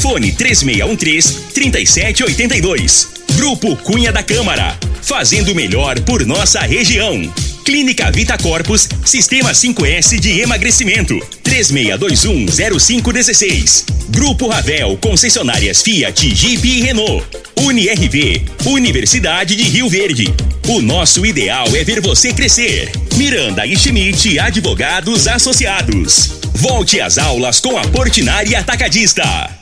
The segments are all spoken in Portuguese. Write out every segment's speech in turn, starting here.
Fone 3613 3782. Grupo Cunha da Câmara. Fazendo melhor por nossa região. Clínica Vita Corpus, Sistema 5S de emagrecimento. 36210516. Grupo Ravel, concessionárias Fiat, Jeep e Renault. UniRV, Universidade de Rio Verde. O nosso ideal é ver você crescer. Miranda e Schmidt, advogados associados. Volte às aulas com a Portinari Atacadista.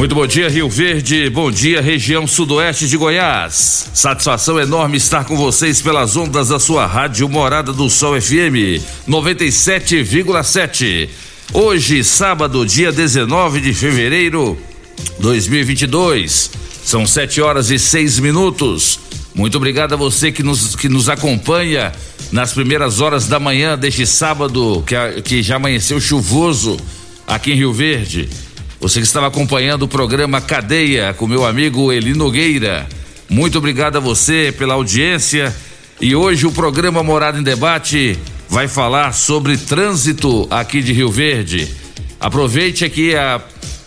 Muito bom dia, Rio Verde. Bom dia, região sudoeste de Goiás. Satisfação enorme estar com vocês pelas ondas da sua rádio Morada do Sol FM 97,7. Hoje, sábado, dia 19 de fevereiro 2022. São sete horas e seis minutos. Muito obrigado a você que nos, que nos acompanha nas primeiras horas da manhã deste sábado, que, que já amanheceu chuvoso aqui em Rio Verde. Você que estava acompanhando o programa Cadeia com meu amigo Eli Nogueira. Muito obrigado a você pela audiência. E hoje o programa Morada em Debate vai falar sobre trânsito aqui de Rio Verde. Aproveite aqui a-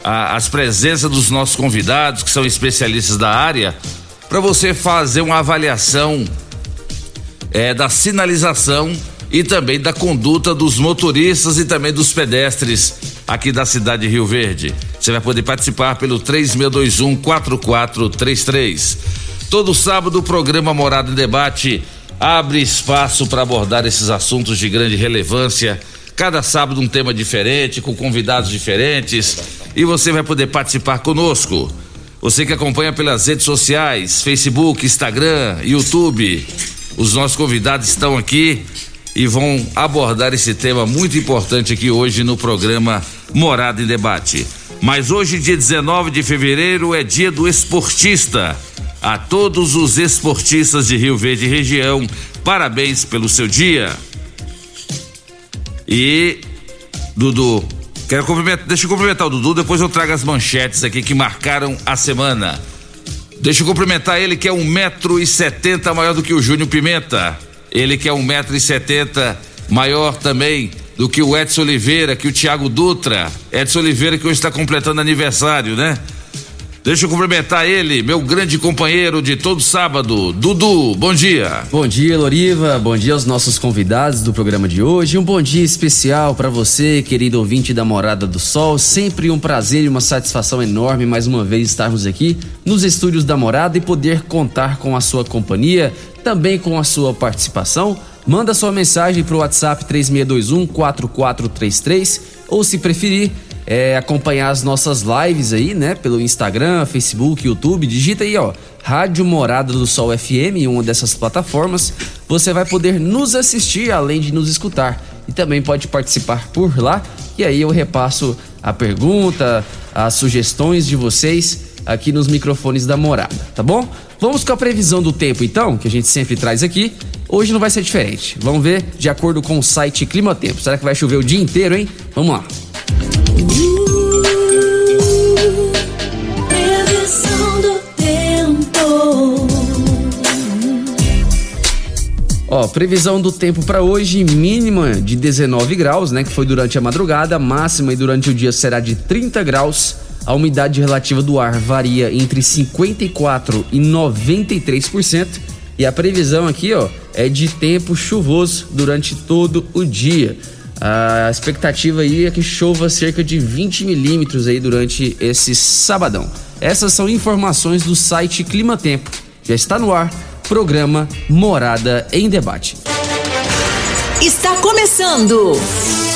a- as presenças dos nossos convidados, que são especialistas da área, para você fazer uma avaliação é, da sinalização e também da conduta dos motoristas e também dos pedestres aqui da cidade de Rio Verde. Você vai poder participar pelo 3621 4433. Todo sábado o programa Morada em Debate abre espaço para abordar esses assuntos de grande relevância. Cada sábado um tema diferente, com convidados diferentes, e você vai poder participar conosco. Você que acompanha pelas redes sociais, Facebook, Instagram, YouTube, os nossos convidados estão aqui e vão abordar esse tema muito importante aqui hoje no programa Morada em Debate. Mas hoje, dia 19 de fevereiro, é dia do esportista. A todos os esportistas de Rio Verde região, parabéns pelo seu dia. E Dudu, quero cumprimentar, deixa eu cumprimentar o Dudu, depois eu trago as manchetes aqui que marcaram a semana. Deixa eu cumprimentar ele que é um metro e setenta maior do que o Júnior Pimenta. Ele que é um metro e setenta maior também do que o Edson Oliveira, que o Thiago Dutra. Edson Oliveira que hoje está completando aniversário, né? Deixa eu cumprimentar ele, meu grande companheiro de todo sábado, Dudu. Bom dia. Bom dia, Loriva. Bom dia aos nossos convidados do programa de hoje. Um bom dia especial para você, querido ouvinte da Morada do Sol. Sempre um prazer e uma satisfação enorme mais uma vez estarmos aqui nos estúdios da Morada e poder contar com a sua companhia, também com a sua participação. Manda sua mensagem para o WhatsApp 3621 4433 ou se preferir é, acompanhar as nossas lives aí, né? Pelo Instagram, Facebook, YouTube. Digita aí, ó, Rádio Morada do Sol FM, em uma dessas plataformas. Você vai poder nos assistir, além de nos escutar. E também pode participar por lá. E aí eu repasso a pergunta, as sugestões de vocês aqui nos microfones da Morada, tá bom? Vamos com a previsão do tempo então, que a gente sempre traz aqui. Hoje não vai ser diferente. Vamos ver de acordo com o site Clima Tempo. Será que vai chover o dia inteiro, hein? Vamos lá. Previsão do tempo. Ó, previsão do tempo para hoje, mínima de 19 graus, né? Que foi durante a madrugada, máxima e durante o dia será de 30 graus. A umidade relativa do ar varia entre 54 e 93%. E a previsão aqui, ó, é de tempo chuvoso durante todo o dia. A expectativa aí é que chova cerca de 20 milímetros aí durante esse sabadão. Essas são informações do site Clima Tempo. Já está no ar, programa Morada em Debate. está começando.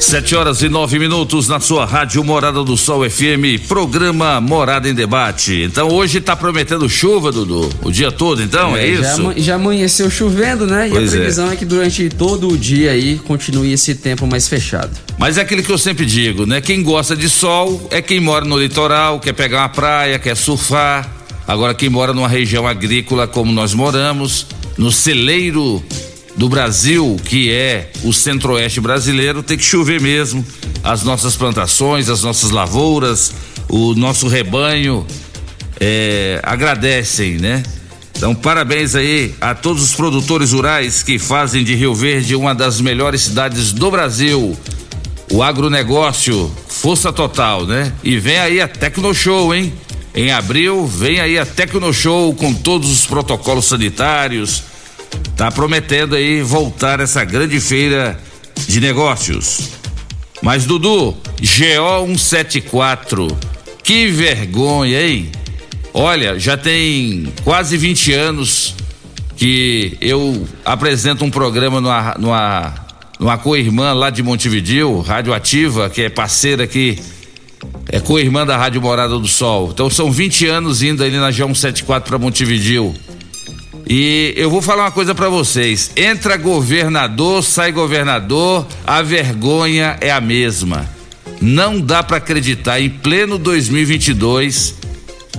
Sete horas e nove minutos na sua rádio Morada do Sol FM, programa Morada em Debate. Então hoje tá prometendo chuva, Dudu, o dia todo, então, é, já, isso? já amanheceu chovendo, né? E é. a previsão é. que durante todo o dia aí continue esse tempo mais fechado. Mas é aquilo que eu sempre digo, né? Quem gosta de sol é quem mora no litoral, quer pegar uma praia, quer surfar. Agora, quem mora numa região agrícola como nós moramos, no celeiro do Brasil, que é o centro-oeste brasileiro, tem que chover mesmo. As nossas plantações, as nossas lavouras, o nosso rebanho é, agradecem, né? Então, parabéns aí a todos os produtores rurais que fazem de Rio Verde uma das melhores cidades do Brasil. O agronegócio, força total, né? E vem aí a Tecno Show, hein? Em abril, vem aí a Tecno Show com todos os protocolos sanitários. Tá prometendo aí voltar essa grande feira de negócios. Mas Dudu, GO 174, que vergonha, hein? Olha, já tem quase 20 anos que eu apresento um programa numa, numa, numa co-irmã lá de Montevideo, Rádio Ativa, que é parceira aqui, é co-irmã da Rádio Morada do Sol. Então são 20 anos indo ali na G174 para Montevideo. E eu vou falar uma coisa pra vocês: entra governador, sai governador, a vergonha é a mesma. Não dá pra acreditar em pleno 2022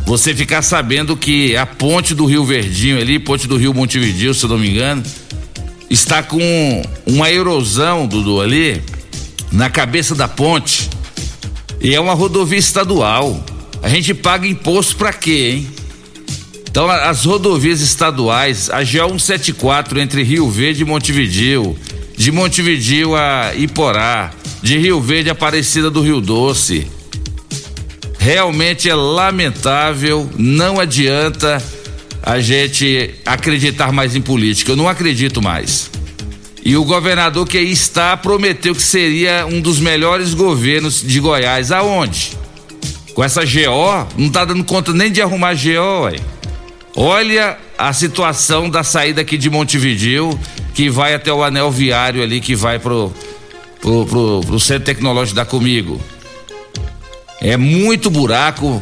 você ficar sabendo que a ponte do Rio Verdinho ali, ponte do Rio Montevideo, se eu não me engano, está com uma erosão, Dudu, ali na cabeça da ponte. E é uma rodovia estadual. A gente paga imposto pra quê, hein? Então, as rodovias estaduais, a GO 174 entre Rio Verde e Montevideo, de Montevideo a Iporá, de Rio Verde a Aparecida do Rio Doce. Realmente é lamentável, não adianta a gente acreditar mais em política. Eu não acredito mais. E o governador que aí está prometeu que seria um dos melhores governos de Goiás. Aonde? Com essa GO, não tá dando conta nem de arrumar GO, ué. Olha a situação da saída aqui de Montevideo, que vai até o anel viário ali, que vai pro, pro, pro, pro centro tecnológico da Comigo. É muito buraco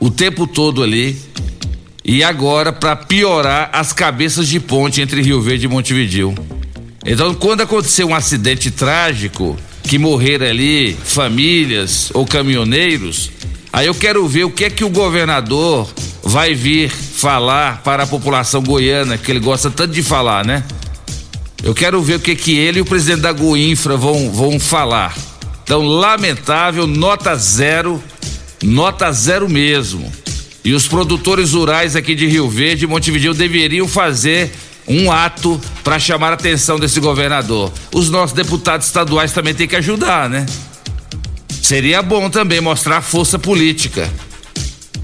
o tempo todo ali. E agora, para piorar, as cabeças de ponte entre Rio Verde e Montevideo. Então, quando acontecer um acidente trágico, que morreram ali famílias ou caminhoneiros, aí eu quero ver o que é que o governador vai vir falar para a população goiana, que ele gosta tanto de falar, né? Eu quero ver o que que ele e o presidente da Goinfra vão, vão falar. Então, lamentável, nota zero, nota zero mesmo. E os produtores rurais aqui de Rio Verde e Montevideo deveriam fazer um ato para chamar a atenção desse governador. Os nossos deputados estaduais também têm que ajudar, né? Seria bom também mostrar força política.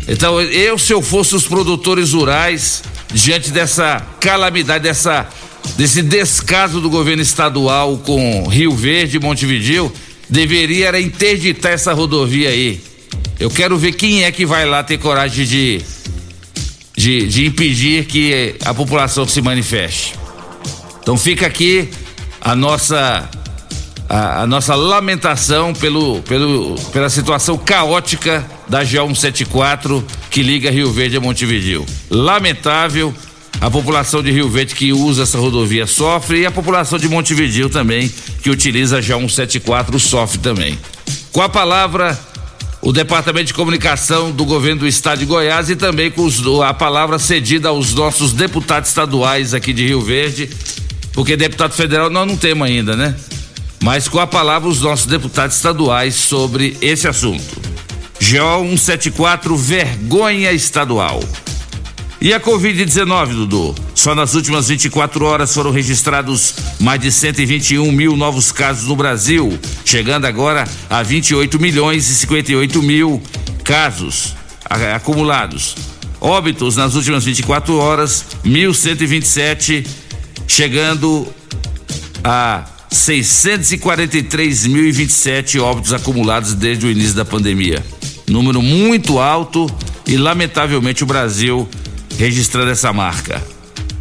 Então, eu, se eu fosse os produtores rurais, diante dessa calamidade, dessa, desse descaso do governo estadual com Rio Verde e Montevideo, deveria interditar essa rodovia aí. Eu quero ver quem é que vai lá ter coragem de, de, de impedir que a população se manifeste. Então fica aqui a nossa a, a nossa lamentação pelo, pelo, pela situação caótica da GO 174 que liga Rio Verde a Montevideo. Lamentável, a população de Rio Verde que usa essa rodovia sofre e a população de Montevideo também que utiliza a GO 174 sofre também. Com a palavra o Departamento de Comunicação do Governo do Estado de Goiás e também com os- a palavra cedida aos nossos deputados estaduais aqui de Rio Verde, porque deputado federal nós não temos ainda, né? Mas com a palavra os nossos deputados estaduais sobre esse assunto. GO 174, vergonha estadual. E a Covid-19, Dudu? Só nas últimas 24 horas foram registrados mais de 121 mil novos casos no Brasil, chegando agora a 28 milhões e 58 mil casos acumulados. Óbitos nas últimas 24 horas, 1.127, chegando a 643.027 óbitos acumulados desde o início da pandemia. Número muito alto e, lamentavelmente, o Brasil registrando essa marca.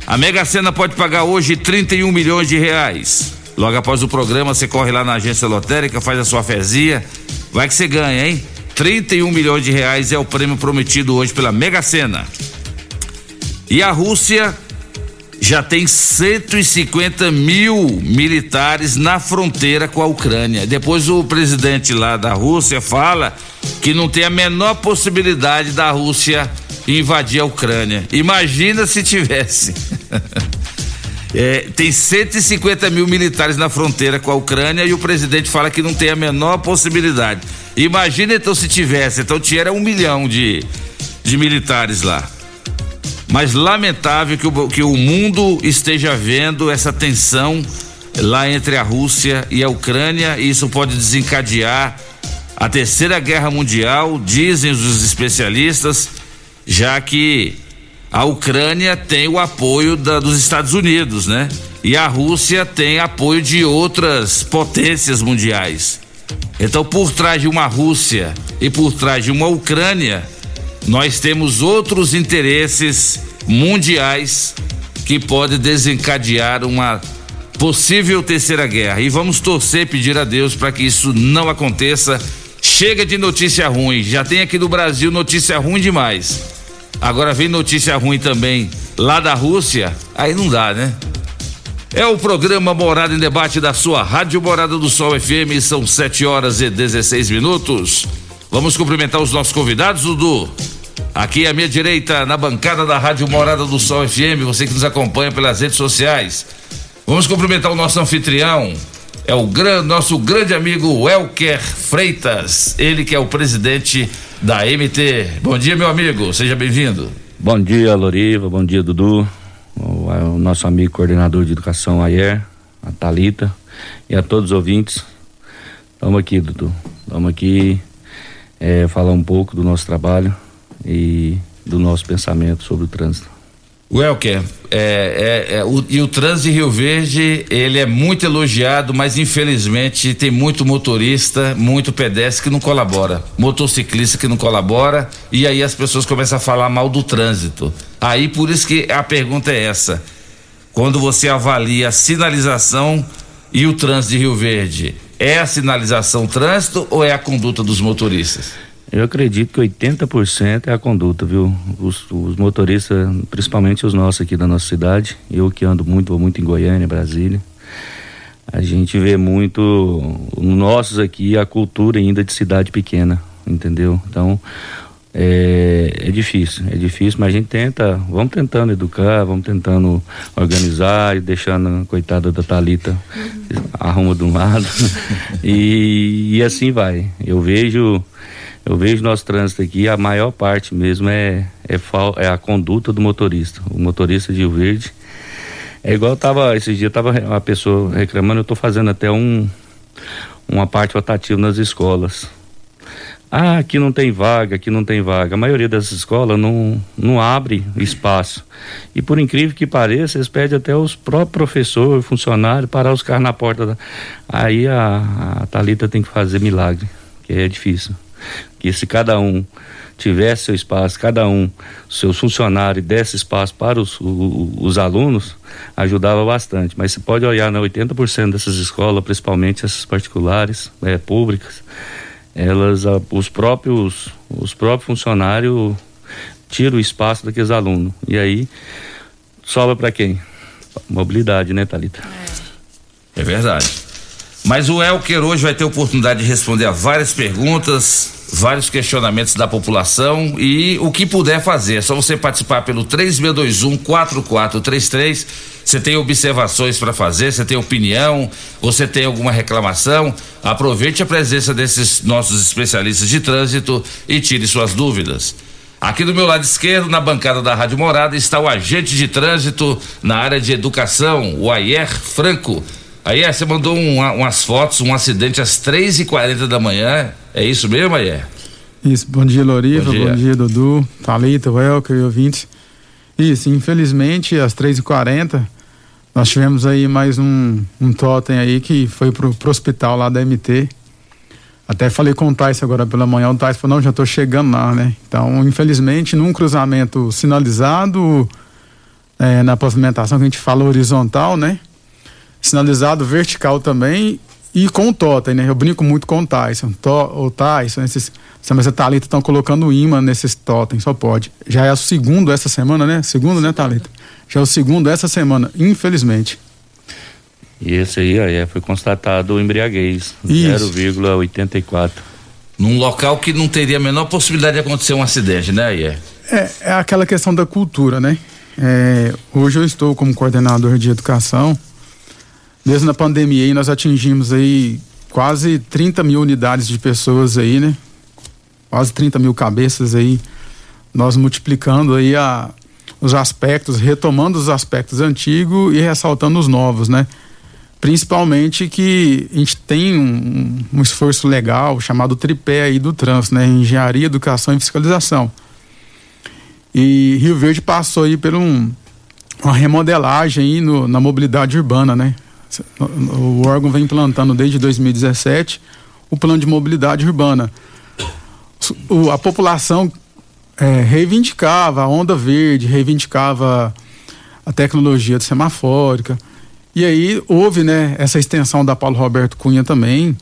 A Mega Sena pode pagar hoje 31 milhões de reais. Logo após o programa, você corre lá na agência lotérica, faz a sua fezia, vai que você ganha, hein? 31 milhões de reais é o prêmio prometido hoje pela Mega Sena. E a Rússia já tem 150 mil militares na fronteira com a Ucrânia. Depois o presidente lá da Rússia fala que não tem a menor possibilidade da Rússia invadir a Ucrânia. Imagina se tivesse. É, tem 150 mil militares na fronteira com a Ucrânia e o presidente fala que não tem a menor possibilidade. Imagina então se tivesse, então tinha um milhão de, de militares lá. Mas lamentável que o, que o mundo esteja vendo essa tensão lá entre a Rússia e a Ucrânia, e isso pode desencadear a terceira guerra mundial, dizem os especialistas, já que a Ucrânia tem o apoio da, dos Estados Unidos, né? E a Rússia tem apoio de outras potências mundiais. Então, por trás de uma Rússia e por trás de uma Ucrânia, nós temos outros interesses mundiais que podem desencadear uma possível terceira guerra. E vamos torcer, pedir a Deus para que isso não aconteça. Chega de notícia ruim. Já tem aqui no Brasil notícia ruim demais. Agora vem notícia ruim também lá da Rússia. Aí não dá, né? É o programa Morada em Debate da sua Rádio Morada do Sol FM. São 7 horas e 16 minutos. Vamos cumprimentar os nossos convidados, Dudu. Aqui à minha direita, na bancada da Rádio Morada do Sol FM, você que nos acompanha pelas redes sociais. Vamos cumprimentar o nosso anfitrião, é o gran, nosso grande amigo Elker Freitas, ele que é o presidente da MT. Bom dia, meu amigo, seja bem-vindo. Bom dia, Loriva, bom dia, Dudu, o, o nosso amigo coordenador de educação, Ayer, a Talita e a todos os ouvintes. Estamos aqui, Dudu, estamos aqui é, falar um pouco do nosso trabalho e do nosso pensamento sobre o trânsito. Welker, é, é, é, o, e o trânsito de Rio Verde, ele é muito elogiado, mas infelizmente tem muito motorista, muito pedestre que não colabora, motociclista que não colabora, e aí as pessoas começam a falar mal do trânsito. Aí por isso que a pergunta é essa: quando você avalia a sinalização e o trânsito de Rio Verde, é a sinalização trânsito ou é a conduta dos motoristas? Eu acredito que 80% é a conduta, viu? Os, os, motoristas, principalmente os nossos aqui da nossa cidade, eu que ando muito, vou muito em Goiânia, Brasília, a gente vê muito, nossos aqui, a cultura ainda de cidade pequena, entendeu? Então, é, é, difícil, é difícil, mas a gente tenta, vamos tentando educar, vamos tentando organizar e deixando a coitada da Talita arruma de um lado e, e assim vai. Eu vejo eu vejo nosso trânsito aqui, a maior parte mesmo é, é, é a conduta do motorista. O motorista de Rio Verde. É igual tava, esses dias tava uma pessoa reclamando, eu estou fazendo até um, uma parte rotativa nas escolas. Ah, aqui não tem vaga, aqui não tem vaga. A maioria dessas escolas não, não abre espaço. E por incrível que pareça, eles pedem até os próprios professores, funcionários, parar os carros na porta. Da... Aí a, a Thalita tem que fazer milagre, que é difícil que se cada um tivesse seu espaço, cada um, seus funcionários, desse espaço para os, os, os alunos, ajudava bastante. Mas você pode olhar, né, 80% dessas escolas, principalmente essas particulares, é, públicas, elas, os próprios, os próprios funcionários tiram o espaço daqueles alunos. E aí, sobra para quem? Mobilidade, né, Thalita? É. é verdade. Mas o Elker hoje vai ter oportunidade de responder a várias perguntas, vários questionamentos da população e o que puder fazer. É só você participar pelo 3621 4433. Você tem observações para fazer, você tem opinião, você tem alguma reclamação, aproveite a presença desses nossos especialistas de trânsito e tire suas dúvidas. Aqui do meu lado esquerdo, na bancada da Rádio Morada, está o agente de trânsito na área de educação, o Ayer Franco. Aí você mandou um, umas fotos, um acidente às três e quarenta da manhã. É isso mesmo, Ayer? Isso, bom dia Loriva, Bom bom dia. dia, Dudu, Thalita, Welker e ouvintes. Isso, infelizmente às 3h40 nós tivemos aí mais um, um totem aí que foi pro, pro hospital lá da MT. Até falei com o Tyson agora pela manhã, o Tyson falou, não, já tô chegando lá, né? Então, infelizmente, num cruzamento sinalizado, é, na pavimentação que a gente fala horizontal, né? Sinalizado vertical também e com o totem, né? Eu brinco muito com o Tyson. To, o Tyson, esses, mas a Thalita estão colocando imã nesses totens, só pode. Já é o segundo essa semana, né? Segundo, né, Thalita? Já é o segundo essa semana, infelizmente. E esse aí, ó, é, foi constatado embriaguez, Isso. 0,84. Num local que não teria a menor possibilidade de acontecer um acidente, né, Ié? É, é aquela questão da cultura, né? É, hoje eu estou como coordenador de educação. Desde na pandemia aí nós atingimos aí quase 30 mil unidades de pessoas aí, né? Quase 30 mil cabeças aí. Nós multiplicando aí a, os aspectos, retomando os aspectos antigos e ressaltando os novos, né? Principalmente que a gente tem um, um esforço legal chamado tripé aí do trânsito, né? Engenharia, educação e fiscalização. E Rio Verde passou aí por um, uma remodelagem aí no, na mobilidade urbana, né? O órgão vem implantando desde 2017 o plano de mobilidade urbana. O- a população é, reivindicava a onda verde, reivindicava a tecnologia semafórica. E aí houve né, essa extensão da Paulo Roberto Cunha também.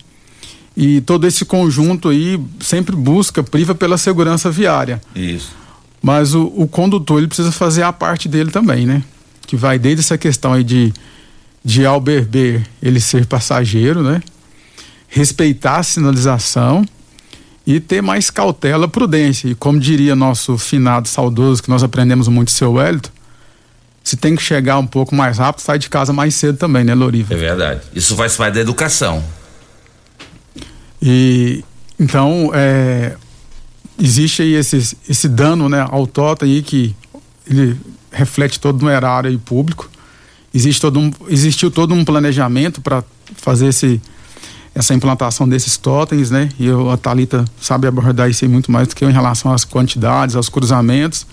E todo esse conjunto aí sempre busca, priva pela segurança viária. Isso. Mas o, o condutor ele precisa fazer a parte dele também, né? Que vai desde essa questão aí de, de ao beber ele ser passageiro, né? Respeitar a sinalização e ter mais cautela, prudência. E como diria nosso finado saudoso, que nós aprendemos muito, seu Wellington, se tem que chegar um pouco mais rápido, sai de casa mais cedo também, né, Loriva? É verdade. Isso faz parte da educação. E então é, existe aí esse, esse dano né, ao totem aí que ele reflete todo no erário público. Existe todo um, existiu todo um planejamento para fazer esse, essa implantação desses totens, né? E eu, a Thalita sabe abordar isso aí muito mais do que eu em relação às quantidades, aos cruzamentos.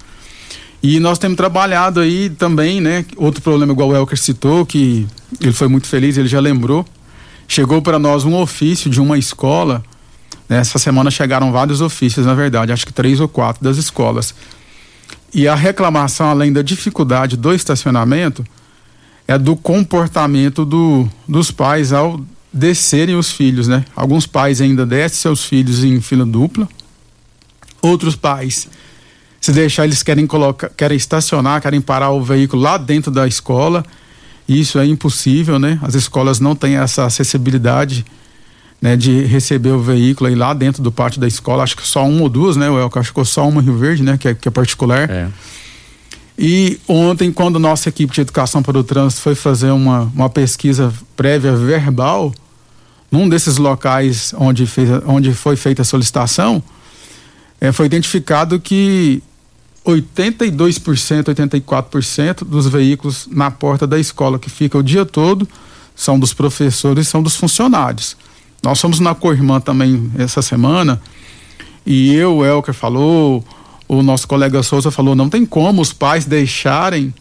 E nós temos trabalhado aí também, né? Outro problema, igual o Elker citou, que ele foi muito feliz, ele já lembrou. Chegou para nós um ofício de uma escola. né, Essa semana chegaram vários ofícios, na verdade, acho que três ou quatro das escolas. E a reclamação, além da dificuldade do estacionamento, é do comportamento do, dos pais ao descerem os filhos, né? Alguns pais ainda descem seus filhos em fila dupla. Outros pais, se deixar, eles querem colocar, querem estacionar, querem parar o veículo lá dentro da escola. Isso é impossível, né? As escolas não têm essa acessibilidade né, de receber o veículo aí lá dentro do pátio da escola. Acho que só uma ou duas, né? Eu acho que só uma Rio Verde, né? Que é, que é particular. É. E ontem, quando nossa equipe de educação para o trânsito foi fazer uma, uma pesquisa prévia verbal, num desses locais onde, fez, onde foi feita a solicitação, eh, foi identificado que 82%, 84% dos veículos na porta da escola que fica o dia todo são dos professores, são dos funcionários. Nós fomos na Corrimã também essa semana e eu, o Elker falou, o nosso colega Souza falou, não tem como os pais deixarem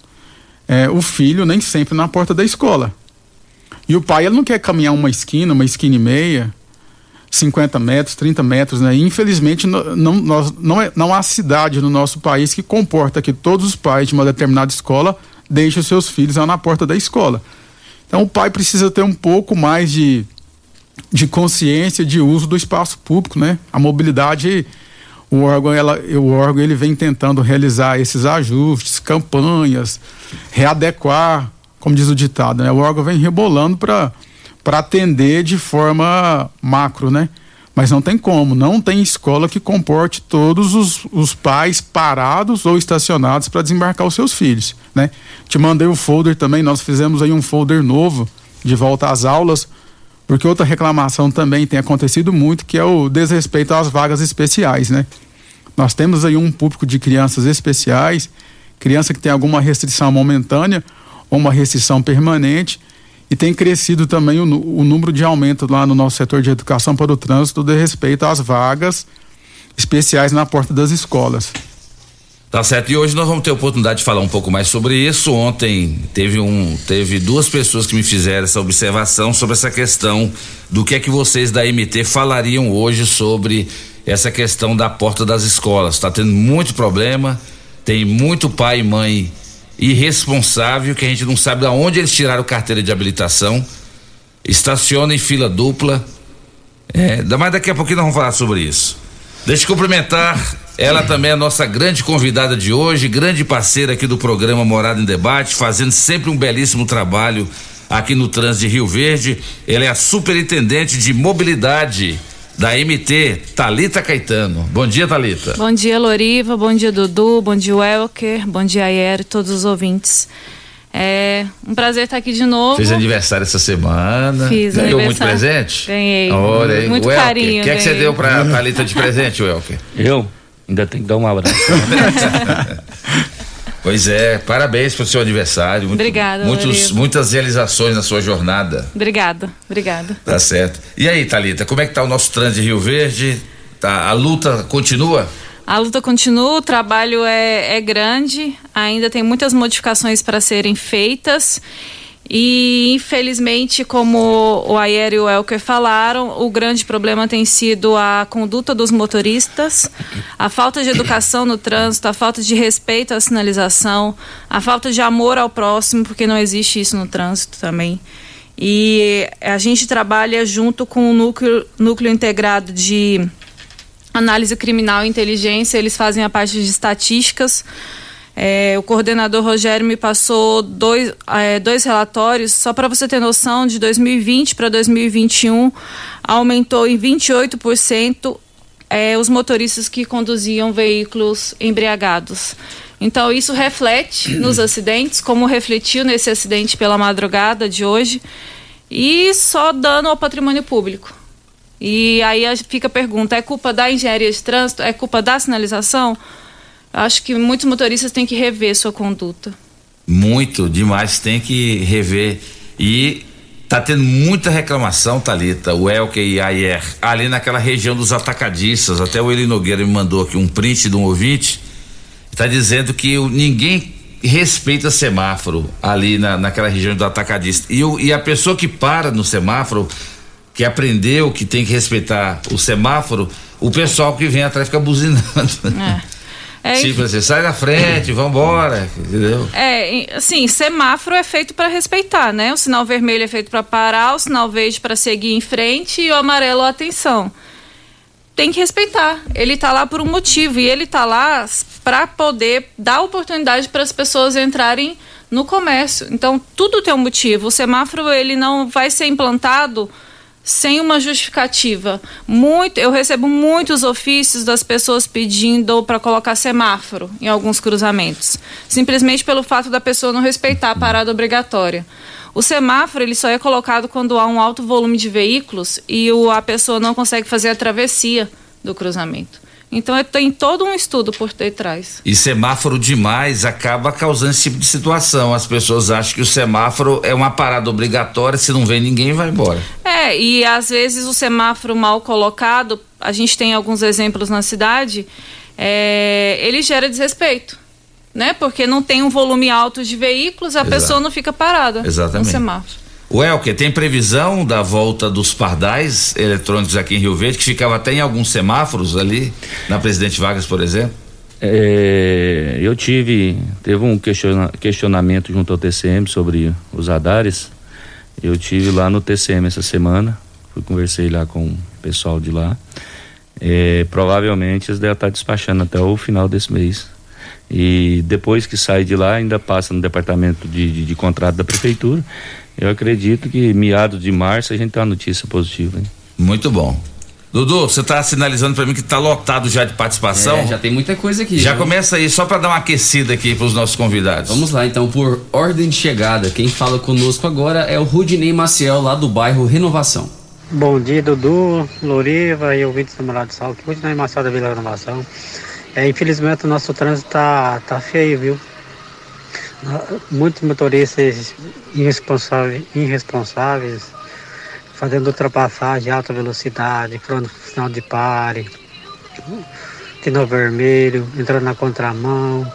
eh, o filho nem sempre na porta da escola. E o pai ele não quer caminhar uma esquina, uma esquina e meia, 50 metros, 30 metros, né? Infelizmente no- não, nós, não, é, não há cidade no nosso país que comporta que todos os pais de uma determinada escola deixem os seus filhos lá na porta da escola. Então o pai precisa ter um pouco mais de, de consciência de uso do espaço público, né? A mobilidade, o órgão, ela, o órgão ele vem tentando realizar esses ajustes, campanhas, readequar, como diz o ditado, né? O órgão vem rebolando para para atender de forma macro, né? Mas não tem como, não tem escola que comporte todos os, os pais parados ou estacionados para desembarcar os seus filhos, né? Te mandei o folder também, nós fizemos aí um folder novo de volta às aulas, porque outra reclamação também tem acontecido muito, que é o desrespeito às vagas especiais, né? Nós temos aí um público de crianças especiais, criança que tem alguma restrição momentânea ou uma restrição permanente, e tem crescido também o, o número de aumento lá no nosso setor de educação para o trânsito de respeito às vagas especiais na porta das escolas. Tá certo. E hoje nós vamos ter a oportunidade de falar um pouco mais sobre isso. Ontem teve um, teve duas pessoas que me fizeram essa observação sobre essa questão do que é que vocês da MT falariam hoje sobre essa questão da porta das escolas. Está tendo muito problema, tem muito pai e mãe irresponsável que a gente não sabe de onde eles tiraram carteira de habilitação. Estaciona em fila dupla. É, mas daqui a pouquinho nós vamos falar sobre isso. Deixa eu cumprimentar ela também é a nossa grande convidada de hoje, grande parceira aqui do programa Morada em Debate, fazendo sempre um belíssimo trabalho aqui no trânsito de Rio Verde. Ela é a superintendente de mobilidade da MT, Talita Caetano. Bom dia, Talita. Bom dia, Loriva. Bom dia, Dudu. Bom dia, Welker. Bom dia, Ayer, todos os ouvintes. É um prazer estar aqui de novo. Fez aniversário essa semana. Fiz Ganhou muito presente? Ganhei. Olha, muito Welker, carinho. O que é que você deu pra Thalita de presente, Welker? Eu ainda tenho que dar um abraço. Pois é, parabéns pelo seu aniversário. Muito- Obrigada, muitos. Muitas realizações na sua jornada. Obrigada, obrigada. Tá certo. E aí, Thalita, como é que tá o nosso trânsito de Rio Verde? Tá, a luta continua? A luta continua, o trabalho é, é grande, ainda tem muitas modificações para serem feitas. E infelizmente, como o Ayer e o Elker falaram, o grande problema tem sido a conduta dos motoristas, a falta de educação no trânsito, a falta de respeito à sinalização, a falta de amor ao próximo, porque não existe isso no trânsito também. E a gente trabalha junto com o núcleo, núcleo integrado de análise criminal e inteligência, eles fazem a parte de estatísticas. É, o coordenador Rogério me passou dois, é, dois relatórios, só para você ter noção, de 2020 para 2021, aumentou em 28% é, os motoristas que conduziam veículos embriagados. Então, isso reflete nos acidentes, como refletiu nesse acidente pela madrugada de hoje, e só dano ao patrimônio público. E aí fica a pergunta: é culpa da engenharia de trânsito? É culpa da sinalização? Acho que muitos motoristas têm que rever sua conduta. Muito, demais, tem que rever. E tá tendo muita reclamação, Thalita, o Elke e a Ayer, ali naquela região dos atacadistas. Até o Eli Nogueira me mandou aqui um print de um ouvinte. Está dizendo que ninguém respeita semáforo ali na, naquela região do atacadista. E, o- e a pessoa que para no semáforo, que aprendeu que tem que respeitar o semáforo, o pessoal que vem atrás fica buzinando. É, tipo assim, sai da frente, vambora, entendeu? É, assim, semáforo é feito para respeitar, né? O sinal vermelho é feito para parar, o sinal verde para seguir em frente e o amarelo atenção. Tem que respeitar. Ele tá lá por um motivo e ele tá lá para poder dar oportunidade para as pessoas entrarem no comércio. Então, tudo tem um motivo. O semáforo ele não vai ser implantado sem uma justificativa. Muito, eu recebo muitos ofícios das pessoas pedindo para colocar semáforo em alguns cruzamentos, simplesmente pelo fato da pessoa não respeitar a parada obrigatória. O semáforo ele só é colocado quando há um alto volume de veículos e o, a pessoa não consegue fazer a travessia do cruzamento. Então tem todo um estudo por detrás. E semáforo demais acaba causando esse tipo de situação. As pessoas acham que o semáforo é uma parada obrigatória, se não vem ninguém, vai embora. É, e às vezes o semáforo mal colocado, a gente tem alguns exemplos na cidade, é, ele gera desrespeito. Né? Porque não tem um volume alto de veículos, a Exato. pessoa não fica parada Exatamente. no semáforo. O Elker, tem previsão da volta dos pardais eletrônicos aqui em Rio Verde, que ficava até em alguns semáforos ali, na Presidente Vargas, por exemplo? É, eu tive, teve um questiona- questionamento junto ao TCM sobre os radares. Eu tive lá no TCM essa semana, fui conversei lá com o pessoal de lá. É, provavelmente eles devem estar despachando até o final desse mês. E depois que sai de lá, ainda passa no departamento de, de, de contrato da prefeitura. Eu acredito que meados de março a gente tem uma notícia positiva. Hein? Muito bom. Dudu, você está sinalizando para mim que está lotado já de participação? É, já tem muita coisa aqui. Já viu? começa aí, só para dar uma aquecida aqui para os nossos convidados. Vamos lá, então, por ordem de chegada. Quem fala conosco agora é o Rudinei Maciel, lá do bairro Renovação. Bom dia, Dudu, Loriva e ouvintes do Morado de Sal, que hoje na Marcel da Vila Renovação. É, infelizmente o nosso trânsito tá, tá feio, viu? Muitos motoristas irresponsáveis, irresponsáveis fazendo ultrapassagem alta velocidade, furando sinal de pare, sinal vermelho, entrando na contramão,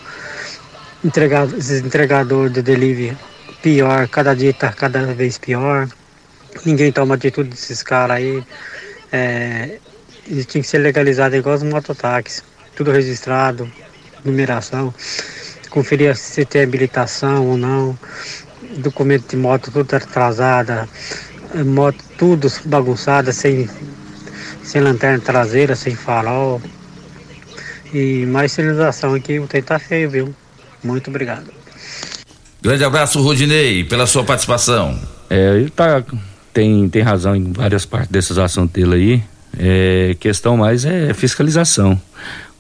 entregado, esses entregadores de delivery pior, cada dia está cada vez pior. Ninguém toma atitude desses caras aí. É, eles tinham que ser legalizados igual os mototáxis, tudo registrado, numeração, conferir se tem habilitação ou não, documento de moto tudo atrasada, moto tudo bagunçada, sem, sem lanterna traseira, sem farol. E mais sinalização aqui, o tempo tá feio, viu? Muito obrigado. Grande abraço, Rudinei, pela sua participação. É, ele tá, tem, tem razão em várias partes desses assuntos dele aí. É, questão mais é fiscalização.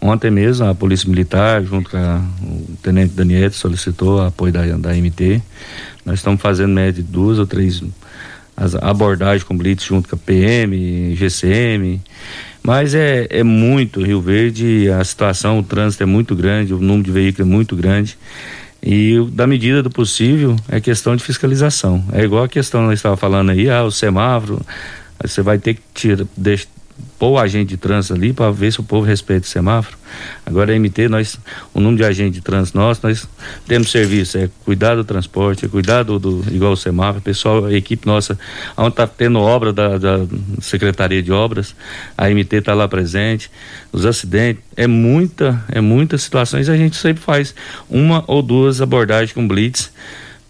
Ontem mesmo a Polícia Militar, junto com a, o Tenente Daniel, solicitou apoio da, da MT. Nós estamos fazendo média de duas ou três as abordagens com blitz junto com a PM, GCM. Mas é, é muito Rio Verde, a situação, o trânsito é muito grande, o número de veículos é muito grande. E da medida do possível é questão de fiscalização. É igual a questão que nós estava falando aí, ah, o semáforo, você vai ter que tirar, deixar, pôr o agente de trânsito ali para ver se o povo respeita o semáforo. Agora a MT, nós, o número de agente de trânsito nosso, nós temos serviço, é cuidar do transporte, é cuidar do, do igual o semáforo, pessoal, a equipe nossa, onde está tendo obra da, da, Secretaria de Obras, a MT está lá presente, os acidentes, é muita, é muitas situações, a gente sempre faz uma ou duas abordagens com blitz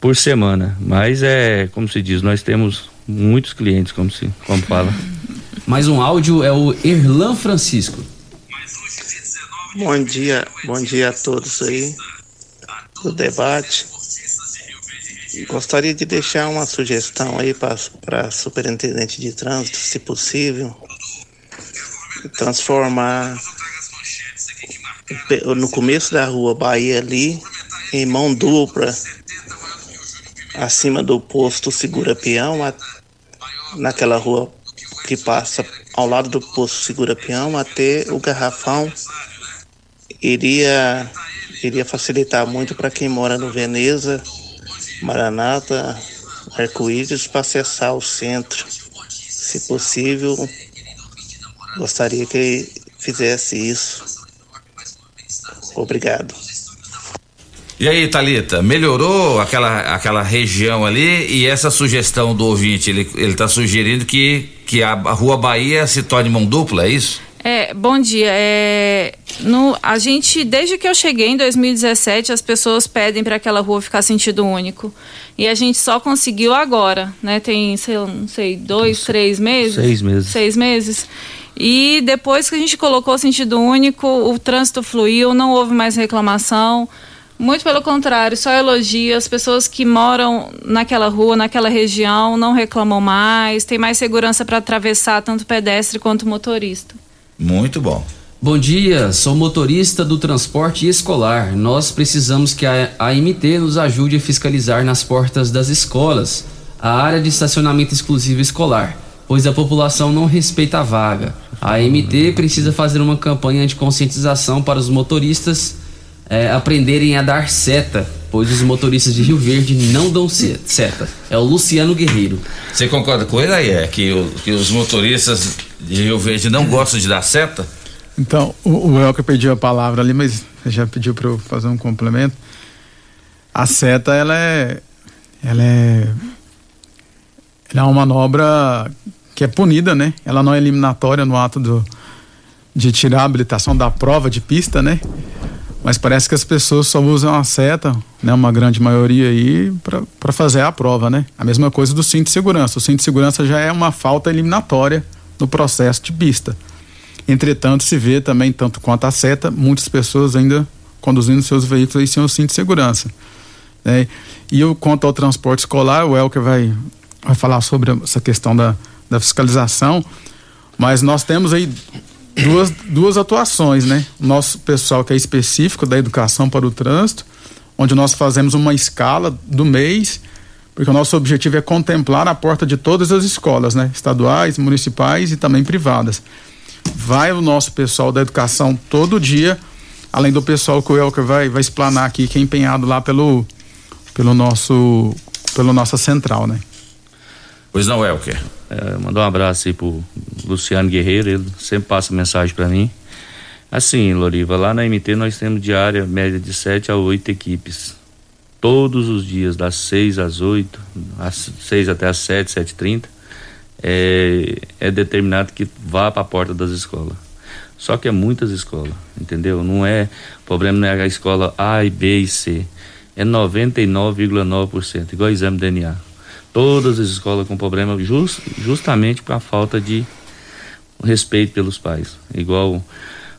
por semana, mas é, como se diz, nós temos muitos clientes, como se, como fala. Mais um áudio é o Erlan Francisco. Bom dia, bom dia a todos aí do debate. Gostaria de deixar uma sugestão aí para a superintendente de trânsito, se possível, transformar no começo da rua Bahia ali em mão dupla acima do posto Segura Peão naquela rua que passa ao lado do posto Segura Peão até o Garrafão iria, iria facilitar muito para quem mora no Veneza, Maranata, Arco-Íris para acessar o centro. Se possível, gostaria que fizesse isso. Obrigado. E aí, Talita, melhorou aquela, aquela região ali e essa sugestão do ouvinte, ele está sugerindo que que a, a Rua Bahia se torne mão dupla, é isso? É, bom dia. É, no, a gente, desde que eu cheguei em 2017, as pessoas pedem para aquela rua ficar sentido único. E a gente só conseguiu agora, né? Tem, sei, não sei, dois, três meses? Seis meses. Seis meses. E depois que a gente colocou sentido único, o trânsito fluiu, não houve mais reclamação. Muito pelo contrário, só elogio. As pessoas que moram naquela rua, naquela região, não reclamam mais, tem mais segurança para atravessar tanto pedestre quanto motorista. Muito bom. Bom dia, sou motorista do transporte escolar. Nós precisamos que a AMT nos ajude a fiscalizar nas portas das escolas a área de estacionamento exclusivo escolar, pois a população não respeita a vaga. A AMT precisa fazer uma campanha de conscientização para os motoristas é, aprenderem a dar seta, pois os motoristas de Rio Verde não dão seta. É o Luciano Guerreiro. Você concorda com ele aí? É que, o, que os motoristas de Rio Verde não gostam de dar seta? Então, o, o Elker pediu a palavra ali, mas já pediu para eu fazer um complemento. A seta, ela é, ela é, ela é uma manobra que é punida, né? Ela não é eliminatória no ato do, de tirar a habilitação da prova de pista, né? Mas parece que as pessoas só usam a seta, né, uma grande maioria aí, para fazer a prova, né? A mesma coisa do cinto de segurança. O cinto de segurança já é uma falta eliminatória no processo de pista. Entretanto, se vê também, tanto quanto a seta, muitas pessoas ainda conduzindo seus veículos sem o cinto de segurança. Né? E eu, quanto ao transporte escolar, o Elker vai, vai falar sobre essa questão da, da fiscalização, mas nós temos aí duas, duas atuações, né? Nosso pessoal que é específico da educação para o trânsito, onde nós fazemos uma escala do mês porque o nosso objetivo é contemplar a porta de todas as escolas, né? Estaduais, municipais e também privadas. Vai o nosso pessoal da educação todo dia, além do pessoal que o Elker vai, vai explanar aqui, que é empenhado lá pelo, pelo nosso, pelo nossa central, né? Pois não, Elker. É, mandar um abraço aí pro Luciano Guerreiro, ele sempre passa mensagem para mim. Assim, Loriva, lá na MT nós temos diária média de 7 a 8 equipes. Todos os dias, das 6 às 8, às 6 até às 7, 7 h 30 é, é determinado que vá para a porta das escolas. Só que é muitas escolas, entendeu? Não é, o problema não é a escola A, B e C. É 99,9%, igual exame DNA. Todas as escolas com problema just, justamente por a falta de respeito pelos pais. Igual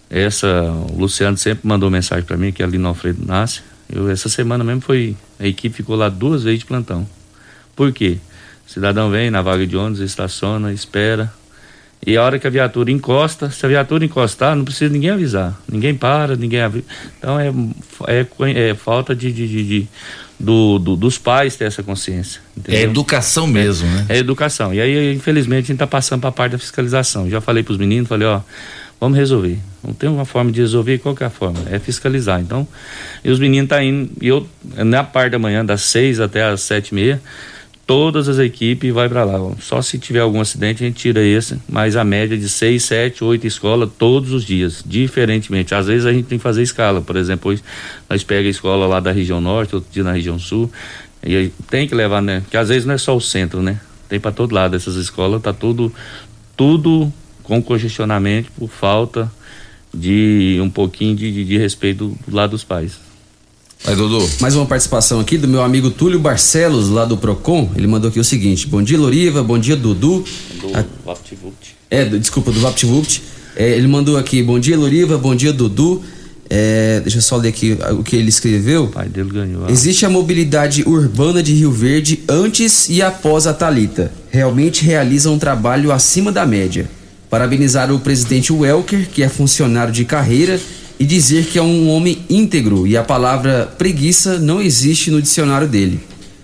essa, o Luciano sempre mandou mensagem para mim que ali no Alfredo nasce. Eu, essa semana mesmo foi, a equipe ficou lá duas vezes de plantão. Por quê? Cidadão vem na vaga de ônibus, estaciona, espera. E a hora que a viatura encosta, se a viatura encostar, não precisa ninguém avisar. Ninguém para, ninguém avisa. Então é, é, é falta de, de, de, de do, do, dos pais ter essa consciência. Entendeu? É educação mesmo, é, né? É educação. E aí, infelizmente, a gente está passando para a parte da fiscalização. Já falei para os meninos, falei, ó, vamos resolver. Não tem uma forma de resolver, qual que é a forma? É fiscalizar. Então, e os meninos estão tá indo, e eu, na parte da manhã, das seis até as sete e meia, todas as equipes vai para lá. Só se tiver algum acidente a gente tira esse, mas a média de seis, sete, oito escolas todos os dias, diferentemente. Às vezes a gente tem que fazer escala, por exemplo, nós pega a escola lá da região norte, outro dia na região sul, e tem que levar, né? Que às vezes não é só o centro, né? Tem para todo lado essas escolas, tá tudo tudo com congestionamento por falta de um pouquinho de, de, de respeito do lado dos pais. Vai, Dudu. Mais uma participação aqui do meu amigo Túlio Barcelos, lá do Procon. Ele mandou aqui o seguinte: Bom dia, Loriva. Bom dia, Dudu. Do A... VaptVupt. É, do, desculpa, do VaptVupt. É, ele mandou aqui: Bom dia, Loriva. Bom dia, Dudu. É, deixa eu só ler aqui o que ele escreveu. O pai dele ganhou. Existe a mobilidade urbana de Rio Verde antes e após a Talita. Realmente realiza um trabalho acima da média. Parabenizar o presidente Welker, que é funcionário de carreira e dizer que é um homem íntegro e a palavra preguiça não existe no dicionário dele.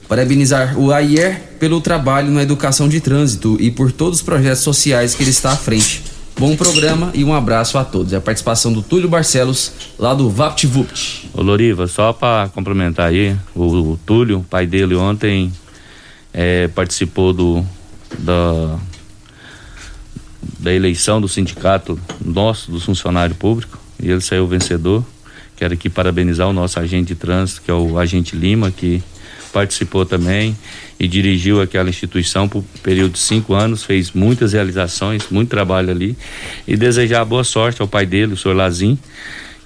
Parabenizar o Ayer pelo trabalho na educação de trânsito e por todos os projetos sociais que ele está à frente. Bom programa e um abraço a todos. É a participação do Túlio Barcelos, lá do VaptVupt. Ô Loriva, só para complementar aí, o, o, Túlio, pai dele ontem é, participou do da, da eleição do sindicato nosso, do funcionário público e ele saiu vencedor. Quero aqui parabenizar o nosso agente de trânsito, que é o agente Lima, que participou também e dirigiu aquela instituição por um período de cinco anos, fez muitas realizações, muito trabalho ali e desejar boa sorte ao pai dele, o senhor Lazim,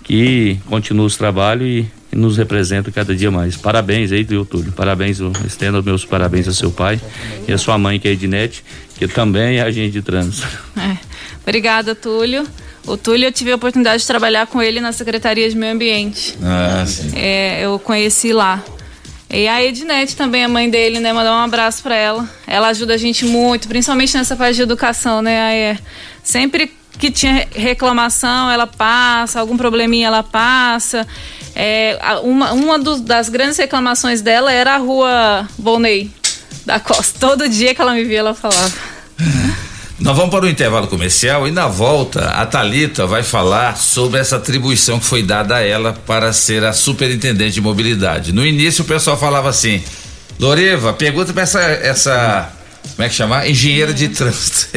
que continua os trabalhos e, e nos representa cada dia mais. Parabéns aí, Túlio, parabéns, estendo os meus parabéns a seu pai e a sua mãe, que é Ednete, que também é agente de trânsito. É. Obrigada, Túlio. O Túlio, eu tive a oportunidade de trabalhar com ele na Secretaria de Meio Ambiente. Ah, sim. É, eu conheci lá. E a Ednete também, a mãe dele, né? Mandar um abraço para ela. Ela ajuda a gente muito, principalmente nessa parte de educação, né? Aí, é, sempre que tinha reclamação, ela passa, algum probleminha ela passa. É, uma uma dos, das grandes reclamações dela era a rua Volney da Costa. Todo dia que ela me via, ela falava. Nós vamos para o intervalo comercial e na volta a Talita vai falar sobre essa atribuição que foi dada a ela para ser a superintendente de mobilidade. No início o pessoal falava assim: Loreva, pergunta para essa, essa como é que chama? Engenheira de trânsito.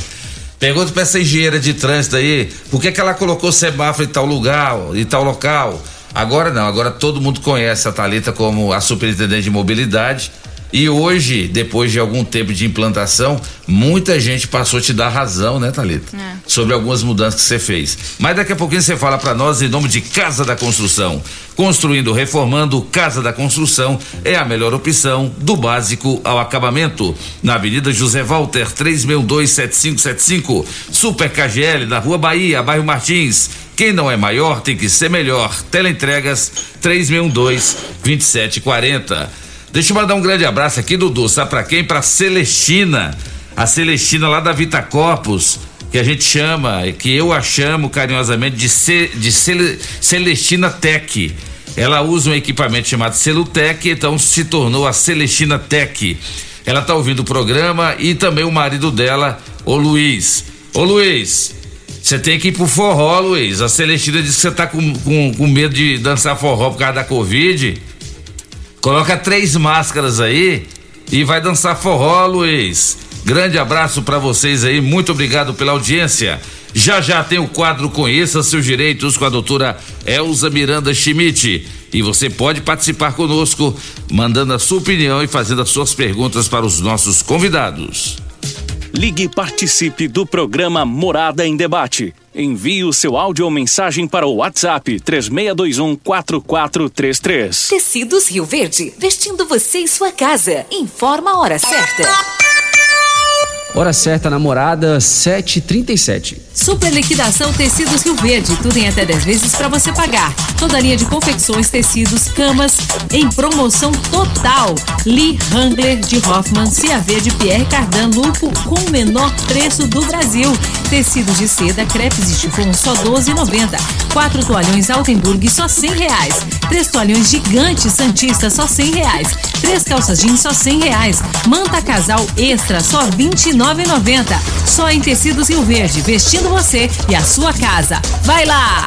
pergunta para essa engenheira de trânsito aí, por que, que ela colocou semáforo em tal lugar, em tal local? Agora não, agora todo mundo conhece a Talita como a superintendente de mobilidade e hoje, depois de algum tempo de implantação, muita gente passou a te dar razão, né, Thalita? É. Sobre algumas mudanças que você fez. Mas daqui a pouquinho você fala para nós em nome de Casa da Construção. Construindo, reformando, Casa da Construção é a melhor opção do básico ao acabamento. Na Avenida José Walter, 3627575, Super KGL, na Rua Bahia, bairro Martins. Quem não é maior tem que ser melhor. Teleentregas 3612 2740. Deixa eu mandar um grande abraço aqui, Dudu. Sabe pra quem? Pra Celestina. A Celestina lá da Vita Corpus, que a gente chama, que eu a chamo carinhosamente de, Ce, de Cele, Celestina Tech. Ela usa um equipamento chamado Celutec, então se tornou a Celestina Tech. Ela tá ouvindo o programa e também o marido dela, o Luiz. Ô Luiz, você tem que ir pro forró, Luiz. A Celestina disse que você tá com, com, com medo de dançar forró por causa da Covid. Coloca três máscaras aí e vai dançar forró, Luiz. Grande abraço para vocês aí, muito obrigado pela audiência. Já já tem o quadro Conheça seus direitos com a doutora Elza Miranda Schmidt. E você pode participar conosco, mandando a sua opinião e fazendo as suas perguntas para os nossos convidados. Ligue e participe do programa Morada em Debate. Envie o seu áudio ou mensagem para o WhatsApp 3621 4433. Tecidos Rio Verde, vestindo você e sua casa. Informa a hora certa. Hora certa, namorada, 7h37. Super liquidação Tecidos Rio Verde, tudo em até 10 vezes para você pagar. Toda linha de confecções, tecidos, camas em promoção total. Lee Hangler de Hoffman, CAV de Pierre Cardan Lupo com o menor preço do Brasil. Tecidos de seda, crepes e chifão só 12,90. Quatro toalhões Altenburg só 100 reais. Três toalhões gigantes Santista só 100 reais. Três calças jeans só 100 reais. Manta casal extra só 29,90. Só em Tecidos Rio Verde, vestindo você e a sua casa. Vai lá!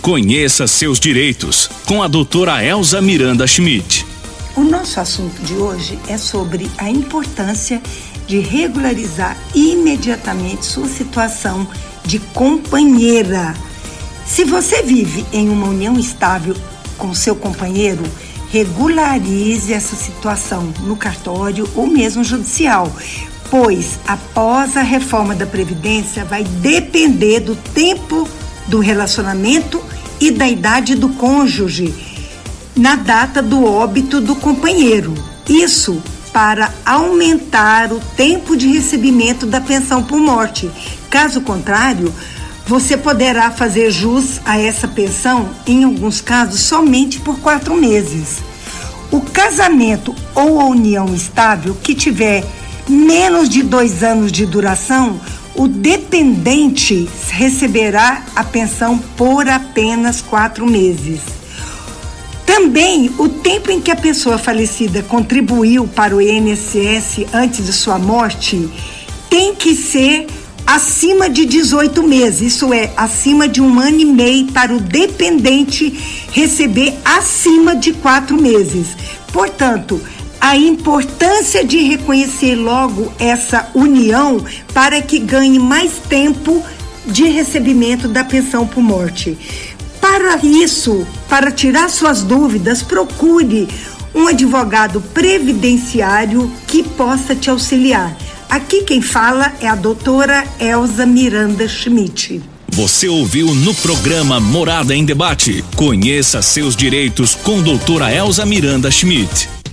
conheça seus direitos com a doutora Elza Miranda Schmidt. O nosso assunto de hoje é sobre a importância de regularizar imediatamente sua situação de companheira. Se você vive em uma união estável com seu companheiro, regularize essa situação no cartório ou mesmo judicial, pois após a reforma da Previdência vai depender do tempo do relacionamento e da idade do cônjuge na data do óbito do companheiro. Isso para aumentar o tempo de recebimento da pensão por morte. Caso contrário, você poderá fazer jus a essa pensão, em alguns casos, somente por quatro meses. O casamento ou a união estável que tiver menos de dois anos de duração, o dependente receberá a pensão por apenas quatro meses. Também o tempo em que a pessoa falecida contribuiu para o INSS antes de sua morte tem que ser acima de 18 meses, isso é, acima de um ano e meio para o dependente receber acima de quatro meses. Portanto, a importância de reconhecer logo essa união para que ganhe mais tempo de recebimento da pensão por morte. Para isso, para tirar suas dúvidas, procure um advogado previdenciário que possa te auxiliar. Aqui quem fala é a doutora Elza Miranda Schmidt. Você ouviu no programa Morada em Debate. Conheça seus direitos com doutora Elza Miranda Schmidt.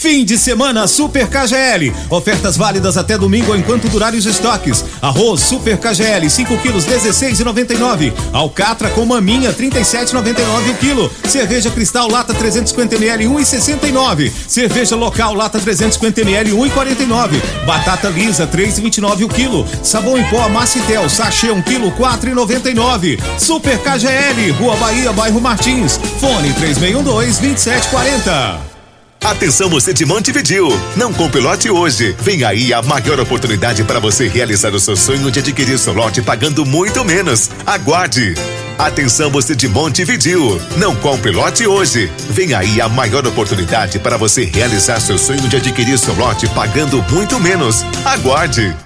Fim de semana Super KGL. Ofertas válidas até domingo enquanto durarem os estoques. Arroz Super KGL 5 quilos 16,99. Alcatra com maminha 37,99 o quilo. Cerveja Cristal lata 350 ml 1,69. Cerveja local lata 350 ml 1,49. Batata lisa 3,29 o quilo. Sabão em pó Macitel sachê 1 quilo 4,99. Super KGL Rua Bahia bairro Martins. Fone 3612 2740. Atenção você de Montevidil, não compre lote hoje. Vem aí a maior oportunidade para você realizar o seu sonho de adquirir seu lote pagando muito menos. Aguarde. Atenção você de Montevidil, não compre lote hoje. Vem aí a maior oportunidade para você realizar seu sonho de adquirir seu lote pagando muito menos. Aguarde.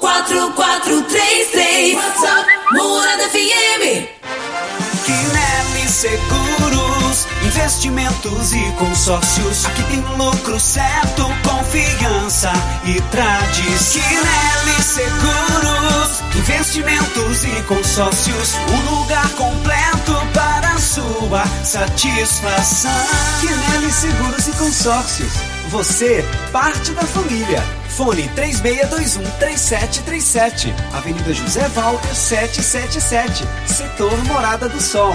4433 WhatsApp Morada FM Quinelli Seguros, investimentos e consórcios. Aqui tem lucro certo, confiança e tradição. Quinelli Seguros, investimentos e consórcios. Um lugar completo para sua satisfação. Quinelli Seguros e Consórcios. Você, parte da família. Fone 3621-3737. Avenida José Walter 777. Setor Morada do Sol.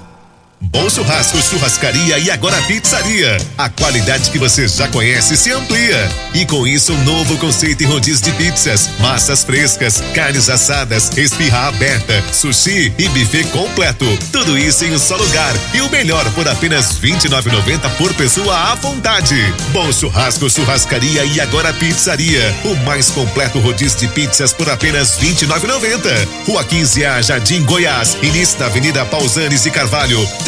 Bom Churrasco, Churrascaria e agora Pizzaria. A qualidade que você já conhece se amplia. E com isso, um novo conceito em rodízio de pizzas, massas frescas, carnes assadas, espirra aberta, sushi e buffet completo. Tudo isso em um só lugar. E o melhor por apenas R$ 29,90 por pessoa à vontade. Bom Churrasco, Churrascaria e agora Pizzaria. O mais completo rodízio de pizzas por apenas R$ 29,90. Rua 15A, Jardim Goiás. Início da Avenida Pausanes e Carvalho.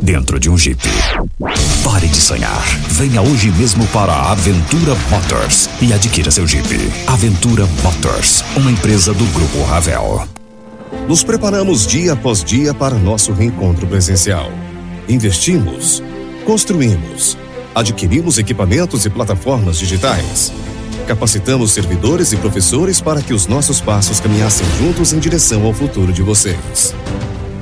dentro de um Jeep. Pare de sonhar. Venha hoje mesmo para a Aventura Motors e adquira seu Jeep. Aventura Motors, uma empresa do Grupo Ravel. Nos preparamos dia após dia para nosso reencontro presencial. Investimos, construímos, adquirimos equipamentos e plataformas digitais. Capacitamos servidores e professores para que os nossos passos caminhassem juntos em direção ao futuro de vocês.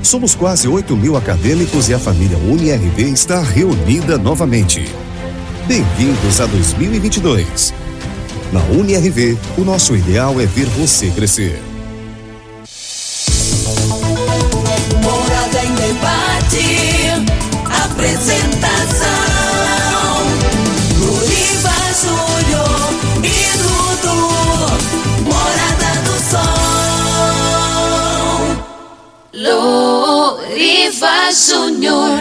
Somos quase 8 mil acadêmicos e a família UniRV está reunida novamente. Bem-vindos a 2022. Na UniRV, o nosso ideal é ver você crescer. Morada em debate. Apresentação: Luriva Júnior.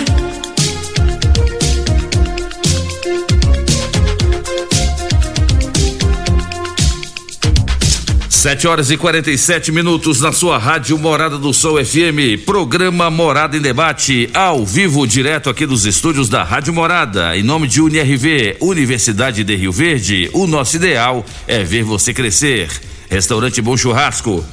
Sete horas e 47 minutos na sua rádio Morada do Sol FM, programa Morada em Debate, ao vivo, direto aqui dos estúdios da Rádio Morada, em nome de UniRV, Universidade de Rio Verde. O nosso ideal é ver você crescer. Restaurante Bom Churrasco.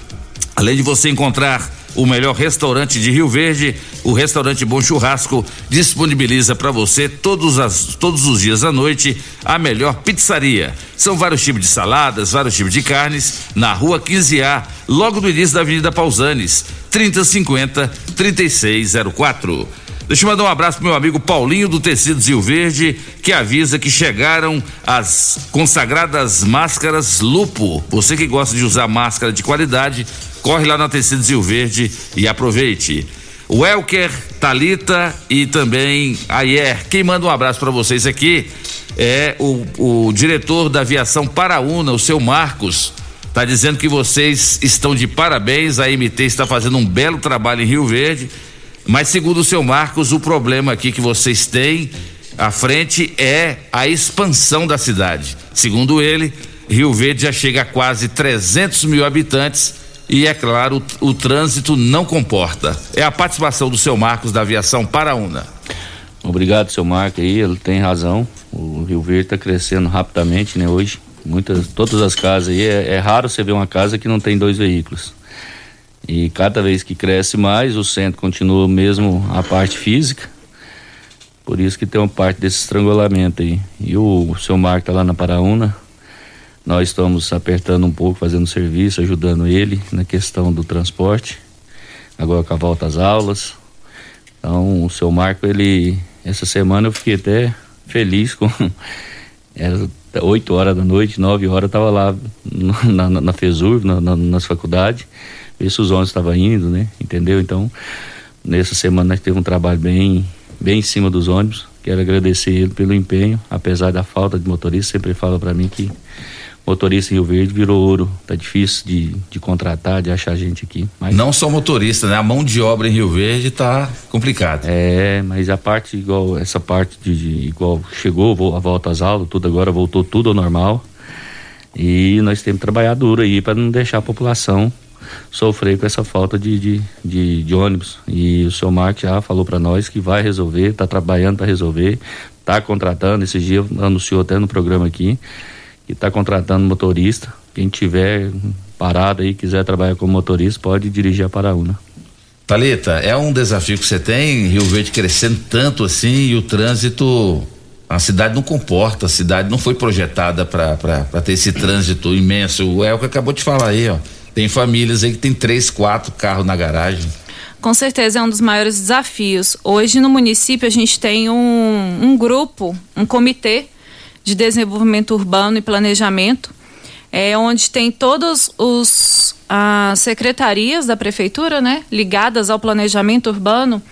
Além de você encontrar o melhor restaurante de Rio Verde, o restaurante Bom Churrasco disponibiliza para você todos, as, todos os dias à noite a melhor pizzaria. São vários tipos de saladas, vários tipos de carnes, na rua 15A, logo no início da Avenida Pausanes, 3050 3604. Deixa eu mandar um abraço pro meu amigo Paulinho do Tecidos Rio Verde, que avisa que chegaram as consagradas máscaras Lupo. Você que gosta de usar máscara de qualidade, corre lá na Tecidos Rio Verde e aproveite. O Elker, Talita e também Ayer. Quem manda um abraço para vocês aqui é o, o diretor da aviação Paraúna, o seu Marcos. Tá dizendo que vocês estão de parabéns, a MT está fazendo um belo trabalho em Rio Verde. Mas segundo o seu Marcos, o problema aqui que vocês têm à frente é a expansão da cidade. Segundo ele, Rio Verde já chega a quase 300 mil habitantes e, é claro, o, o trânsito não comporta. É a participação do seu Marcos da aviação Paraúna. Obrigado, seu Marco aí, ele tem razão. O Rio Verde está crescendo rapidamente, né, hoje. Muitas, todas as casas aí, é, é raro você ver uma casa que não tem dois veículos. E cada vez que cresce mais, o centro continua mesmo a parte física. Por isso que tem uma parte desse estrangulamento aí. E o, o seu Marco está lá na Paraúna. Nós estamos apertando um pouco, fazendo serviço, ajudando ele na questão do transporte. Agora com a volta às aulas. Então, o seu Marco, ele. Essa semana eu fiquei até feliz com. Era 8 horas da noite, 9 horas, estava lá na, na, na FESUR, na, na, nas faculdades, ver se os ônibus estavam indo, né? Entendeu? Então, nessa semana nós teve um trabalho bem, bem em cima dos ônibus. Quero agradecer ele pelo empenho, apesar da falta de motorista, sempre fala para mim que motorista em Rio Verde virou ouro. Tá difícil de, de contratar, de achar gente aqui. Mas... Não só motorista, né? A mão de obra em Rio Verde tá complicada. É, mas a parte igual, essa parte de, de igual chegou a volta às aulas, tudo agora voltou tudo ao normal. E nós temos que trabalhar duro aí para não deixar a população sofrer com essa falta de, de, de, de ônibus. E o seu Marco já falou para nós que vai resolver, está trabalhando para resolver, está contratando. Esse dia anunciou até no programa aqui que está contratando motorista. Quem tiver parado aí, quiser trabalhar como motorista, pode dirigir a Paraúna. Talita, é um desafio que você tem, Rio Verde crescendo tanto assim e o trânsito, a cidade não comporta, a cidade não foi projetada para ter esse trânsito imenso. O Elco acabou de falar aí, ó. Tem famílias aí que tem três, quatro carros na garagem. Com certeza é um dos maiores desafios. Hoje no município a gente tem um, um grupo, um comitê de desenvolvimento urbano e planejamento, é onde tem todas os as secretarias da prefeitura, né, ligadas ao planejamento urbano,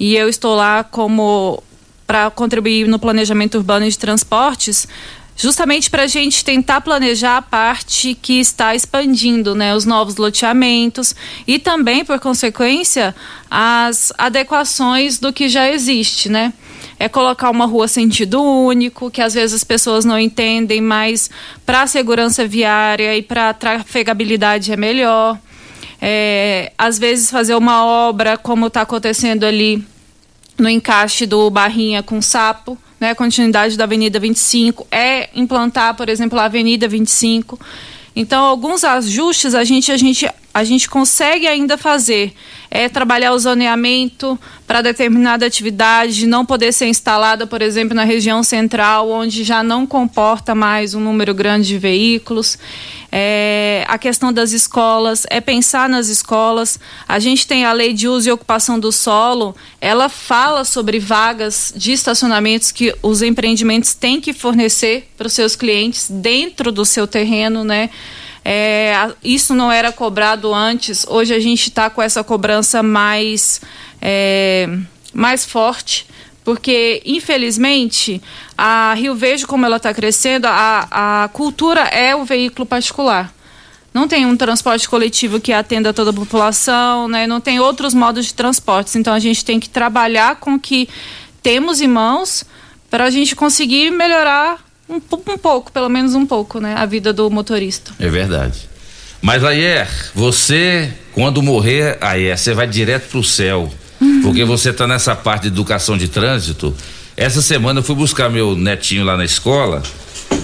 e eu estou lá como para contribuir no planejamento urbano de transportes, justamente para a gente tentar planejar a parte que está expandindo, né, os novos loteamentos e também, por consequência, as adequações do que já existe, né? É colocar uma rua sentido único, que às vezes as pessoas não entendem, mas para a segurança viária e para a trafegabilidade é melhor. É, às vezes fazer uma obra como está acontecendo ali no encaixe do Barrinha com Sapo, né, continuidade da Avenida 25, é implantar, por exemplo, a Avenida 25. Então, alguns ajustes a gente, a gente, a gente consegue ainda fazer. É trabalhar o zoneamento para determinada atividade, não poder ser instalada, por exemplo, na região central, onde já não comporta mais um número grande de veículos. É, a questão das escolas, é pensar nas escolas. A gente tem a lei de uso e ocupação do solo, ela fala sobre vagas de estacionamentos que os empreendimentos têm que fornecer para os seus clientes dentro do seu terreno, né? É, isso não era cobrado antes. Hoje a gente está com essa cobrança mais, é, mais forte, porque infelizmente a Rio Verde, como ela está crescendo, a, a cultura é o veículo particular. Não tem um transporte coletivo que atenda toda a população, né? não tem outros modos de transporte. Então a gente tem que trabalhar com o que temos em mãos para a gente conseguir melhorar um, um pouco, pelo menos um pouco, né? A vida do motorista. É verdade. Mas Ayer, você, quando morrer, Ayer, você vai direto pro céu. Uhum. Porque você tá nessa parte de educação de trânsito. Essa semana eu fui buscar meu netinho lá na escola.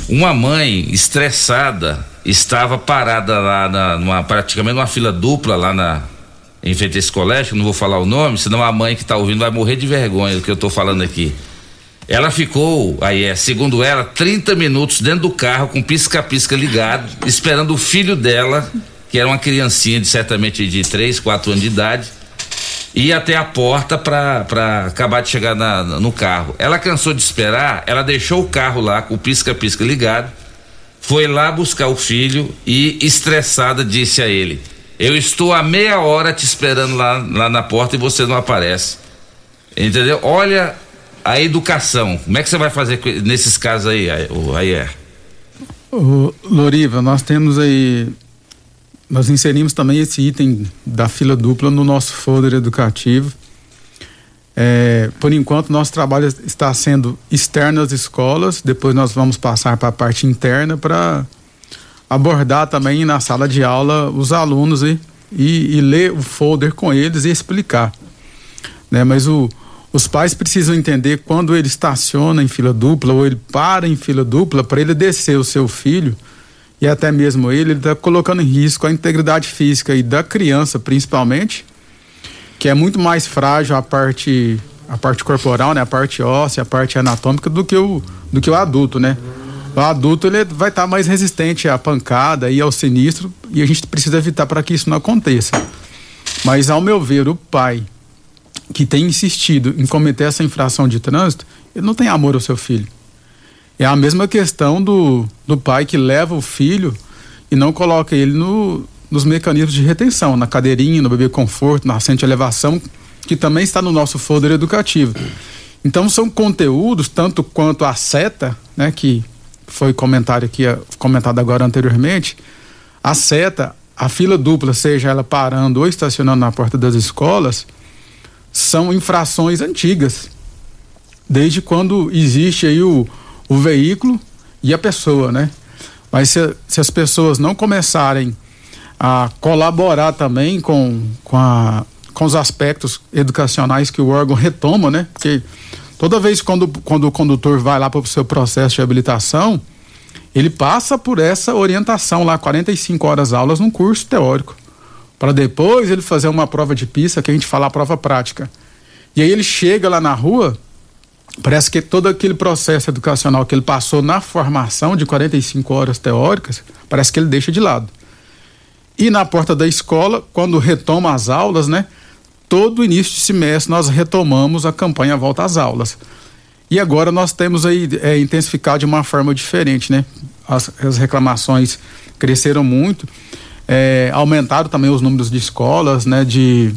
Uma mãe estressada estava parada lá na, numa, praticamente numa fila dupla lá na, em frente a esse colégio, não vou falar o nome, senão a mãe que está ouvindo vai morrer de vergonha do que eu estou falando aqui. Ela ficou, aí é, segundo ela, 30 minutos dentro do carro com pisca-pisca ligado, esperando o filho dela, que era uma criancinha de certamente de 3, 4 anos de idade, ir até a porta para acabar de chegar na, no carro. Ela cansou de esperar, ela deixou o carro lá com o pisca-pisca ligado, foi lá buscar o filho e, estressada, disse a ele: Eu estou há meia hora te esperando lá, lá na porta e você não aparece. Entendeu? Olha a educação. Como é que você vai fazer nesses casos aí, o Ayer? O Loriva, nós temos aí nós inserimos também esse item da fila dupla no nosso folder educativo. É, por enquanto, nosso trabalho está sendo externo às escolas, depois nós vamos passar para a parte interna para abordar também na sala de aula os alunos e, e, e, ler o folder com eles e explicar. Né? Mas o, Os pais precisam entender quando ele estaciona em fila dupla ou ele para em fila dupla para ele descer o seu filho e até mesmo ele, ele está colocando em risco a integridade física e da criança principalmente, que é muito mais frágil a parte a parte corporal, né, a parte óssea, a parte anatômica do que o do que o adulto, né? O adulto ele vai estar tá mais resistente à pancada e ao sinistro e a gente precisa evitar para que isso não aconteça. Mas ao meu ver, o pai que tem insistido em cometer essa infração de trânsito, ele não tem amor ao seu filho. É a mesma questão do, do pai que leva o filho e não coloca ele no, nos mecanismos de retenção, na cadeirinha, no bebê conforto, na assente elevação, que também está no nosso folder educativo. Então são conteúdos, tanto quanto a seta, né, que foi comentário aqui, comentado agora anteriormente, a seta, a fila dupla, seja ela parando ou estacionando na porta das escolas, são infrações antigas. Desde quando existe aí o, o veículo e a pessoa, né? Mas se, se as pessoas não começarem a colaborar também com, com, a, com os aspectos educacionais que o órgão retoma, né? Porque toda vez quando, quando o condutor vai lá para o seu processo de habilitação, ele passa por essa orientação lá, 45 horas aulas num curso teórico para depois ele fazer uma prova de pista que a gente fala a prova prática. E aí ele chega lá na rua, parece que todo aquele processo educacional que ele passou na formação de 45 horas teóricas, parece que ele deixa de lado. E na porta da escola, quando retoma as aulas, né? Todo início de semestre nós retomamos a campanha Volta às Aulas. E agora nós temos aí é, intensificado de uma forma diferente, né? As, as reclamações cresceram muito é, aumentaram também os números de escolas, né, de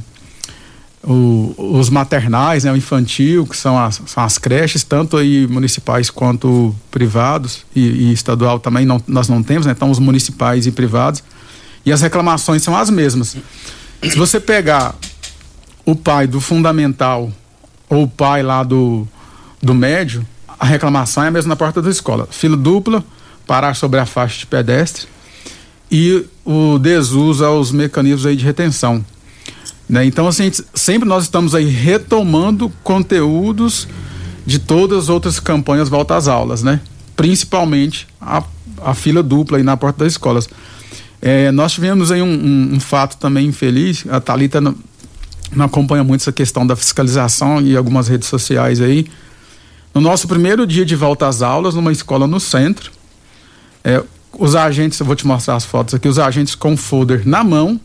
o, os maternais, né, o infantil, que são as, são as creches, tanto aí municipais quanto privados e, e estadual também não, nós não temos, né, então os municipais e privados. E as reclamações são as mesmas. Se você pegar o pai do fundamental ou o pai lá do, do médio, a reclamação é a mesma na porta da escola. Fila dupla, parar sobre a faixa de pedestre e o desuso aos mecanismos aí de retenção. Né? Então, assim, sempre nós estamos aí retomando conteúdos de todas as outras campanhas volta às aulas, né? Principalmente a, a fila dupla aí na porta das escolas. É, nós tivemos aí um, um, um, fato também infeliz, a Thalita não, não acompanha muito essa questão da fiscalização e algumas redes sociais aí. No nosso primeiro dia de volta às aulas, numa escola no centro, é, os agentes, eu vou te mostrar as fotos aqui, os agentes com folder na mão.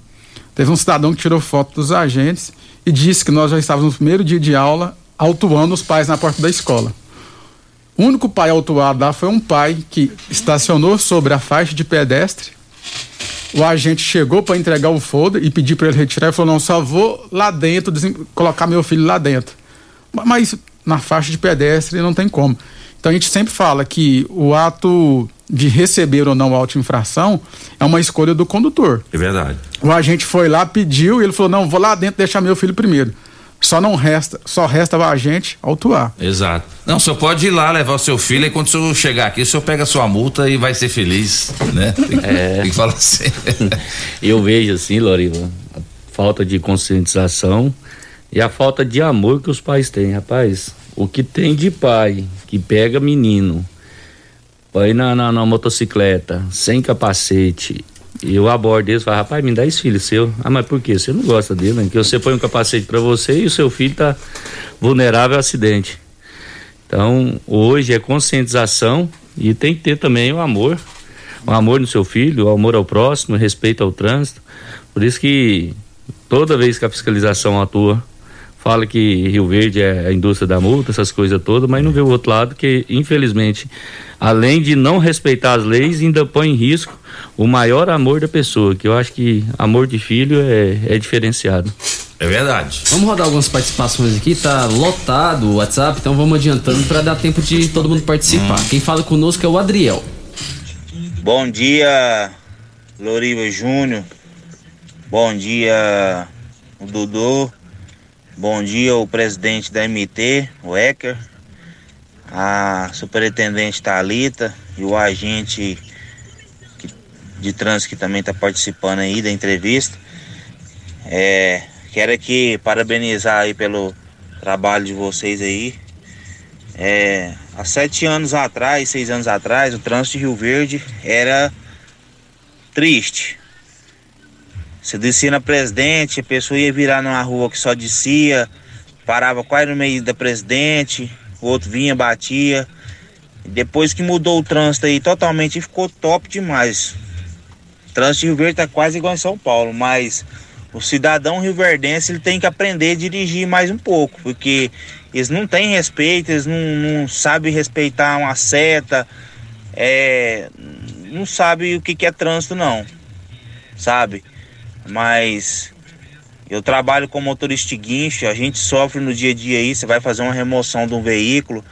Teve um cidadão que tirou foto dos agentes e disse que nós já estávamos no primeiro dia de aula autuando os pais na porta da escola. O único pai autuado lá foi um pai que estacionou sobre a faixa de pedestre. O agente chegou para entregar o folder e pedir para ele retirar e falou: Não, só vou lá dentro, colocar meu filho lá dentro. Mas na faixa de pedestre não tem como. Então a gente sempre fala que o ato de receber ou não auto-infração é uma escolha do condutor. É verdade. O agente foi lá, pediu e ele falou: não, vou lá dentro deixar meu filho primeiro. Só não resta, só resta o agente autuar. Exato. Não, o senhor pode ir lá levar o seu filho e quando o senhor chegar aqui, o senhor pega a sua multa e vai ser feliz, né? Tem, é. tem que falar assim. Eu vejo assim, Loriva, a falta de conscientização e a falta de amor que os pais têm, rapaz. O que tem de pai que pega menino põe na, na, na motocicleta, sem capacete, e eu abordo eles e falo, rapaz, me dá esse filho seu. Ah, mas por quê? Você não gosta dele, né? Que você põe um capacete para você e o seu filho tá vulnerável a acidente. Então, hoje é conscientização e tem que ter também o amor. O amor no seu filho, o amor ao próximo, o respeito ao trânsito. Por isso que toda vez que a fiscalização atua fala que Rio Verde é a indústria da multa, essas coisas todas, mas não vê o outro lado que, infelizmente, além de não respeitar as leis, ainda põe em risco o maior amor da pessoa, que eu acho que amor de filho é, é diferenciado. É verdade. Vamos rodar algumas participações aqui, tá lotado o WhatsApp, então vamos adiantando para dar tempo de todo mundo participar. Hum. Quem fala conosco é o Adriel. Bom dia, Loriva Júnior. Bom dia, Dudu. Bom dia o presidente da MT, o Ecker, a superintendente Talita e o agente de trânsito que também está participando aí da entrevista. É, quero aqui parabenizar aí pelo trabalho de vocês aí. É, há sete anos atrás, seis anos atrás, o trânsito de Rio Verde era triste. Você descia na presidente, a pessoa ia virar numa rua que só descia, parava quase no meio da presidente, o outro vinha, batia. Depois que mudou o trânsito aí totalmente, ficou top demais. O trânsito de Rio Verde tá quase igual em São Paulo, mas o cidadão rioverdense ele tem que aprender a dirigir mais um pouco, porque eles não têm respeito, eles não, não sabem respeitar uma seta, é, não sabem o que, que é trânsito não, sabe? Mas eu trabalho com motorista guincho, a gente sofre no dia a dia aí, você vai fazer uma remoção de um veículo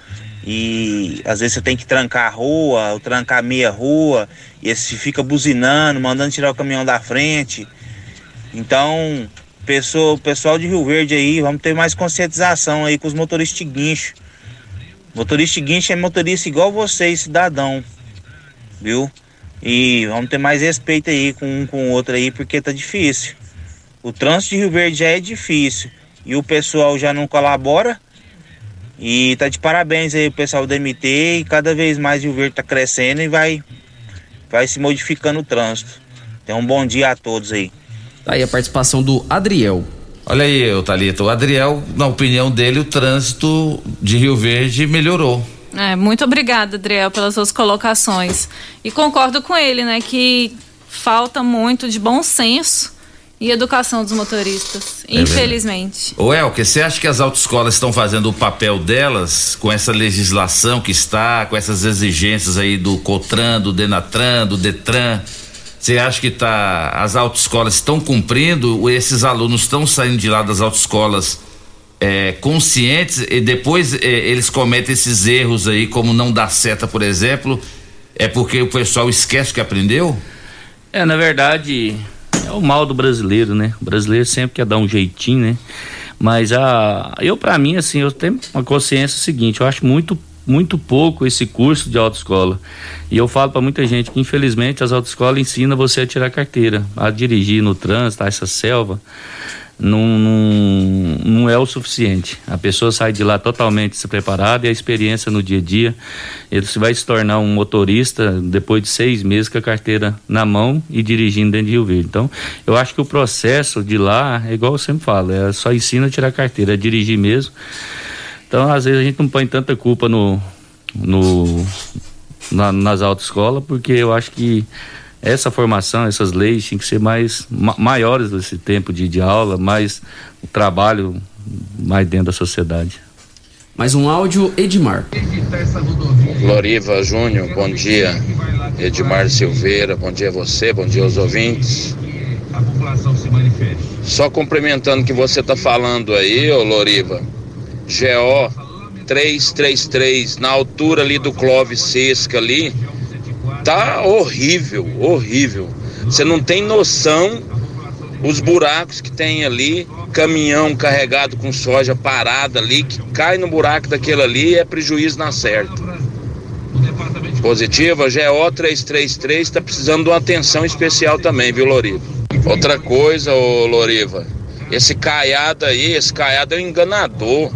e às vezes você tem que trancar a rua, ou trancar meia rua, e você fica buzinando, mandando tirar o caminhão da frente. Então, pessoa, pessoal de Rio Verde aí, vamos ter mais conscientização aí com os motoristas guincho. Motorista guincho é motorista igual vocês, cidadão. Viu? E vamos ter mais respeito aí com um com o outro aí, porque tá difícil. O trânsito de Rio Verde já é difícil. E o pessoal já não colabora. E tá de parabéns aí o pessoal do MT e cada vez mais Rio Verde tá crescendo e vai, vai se modificando o trânsito. Então um bom dia a todos aí. Tá aí a participação do Adriel. Olha aí, Thalita, o Adriel, na opinião dele, o trânsito de Rio Verde melhorou. É, muito obrigada, Adriel, pelas suas colocações. E concordo com ele, né, que falta muito de bom senso e educação dos motoristas, É infelizmente. Ô você acha que as autoescolas estão fazendo o papel delas com essa legislação que está, com essas exigências aí do COTRAN, do DENATRAN, do DETRAN? Você acha que tá, as autoescolas estão cumprindo? Ou esses alunos estão saindo de lá das autoescolas é, conscientes e depois é, eles cometem esses erros aí, como não dar seta, por exemplo? É porque o pessoal esquece que aprendeu? É, na verdade, é o mal do brasileiro, né? O brasileiro sempre quer dar um jeitinho, né? Mas a, eu, para mim, assim, eu tenho uma consciência seguinte: eu acho muito, muito pouco esse curso de autoescola. E eu falo para muita gente que, infelizmente, as autoescolas ensinam você a tirar carteira, a dirigir no trânsito, a essa selva. Não, não, não é o suficiente. A pessoa sai de lá totalmente despreparada e a experiência no dia a dia. Ele vai se tornar um motorista depois de seis meses com a carteira na mão e dirigindo dentro de Rio Verde. Então, eu acho que o processo de lá é igual eu sempre falo: é só ensina a tirar a carteira, é dirigir mesmo. Então, às vezes, a gente não põe tanta culpa no, no, na, nas autoescolas, porque eu acho que essa formação, essas leis tinham que ser mais ma, maiores desse tempo de, de aula, mais o trabalho mais dentro da sociedade. Mais um áudio, Edmar. Loriva Júnior, bom dia. Edmar Silveira, bom dia a você, bom dia aos ouvintes. Só complementando o que você está falando aí, ô Loriva. GO 333, na altura ali do Clóvis Sesca ali, tá horrível, horrível. Você não tem noção os buracos que tem ali, caminhão carregado com soja parada ali, que cai no buraco daquele ali é prejuízo na certa. Positiva, GO 333 está precisando de uma atenção especial também, viu, Loriva? Outra coisa, ô Loriva, esse caiado aí, esse caiado é um enganador.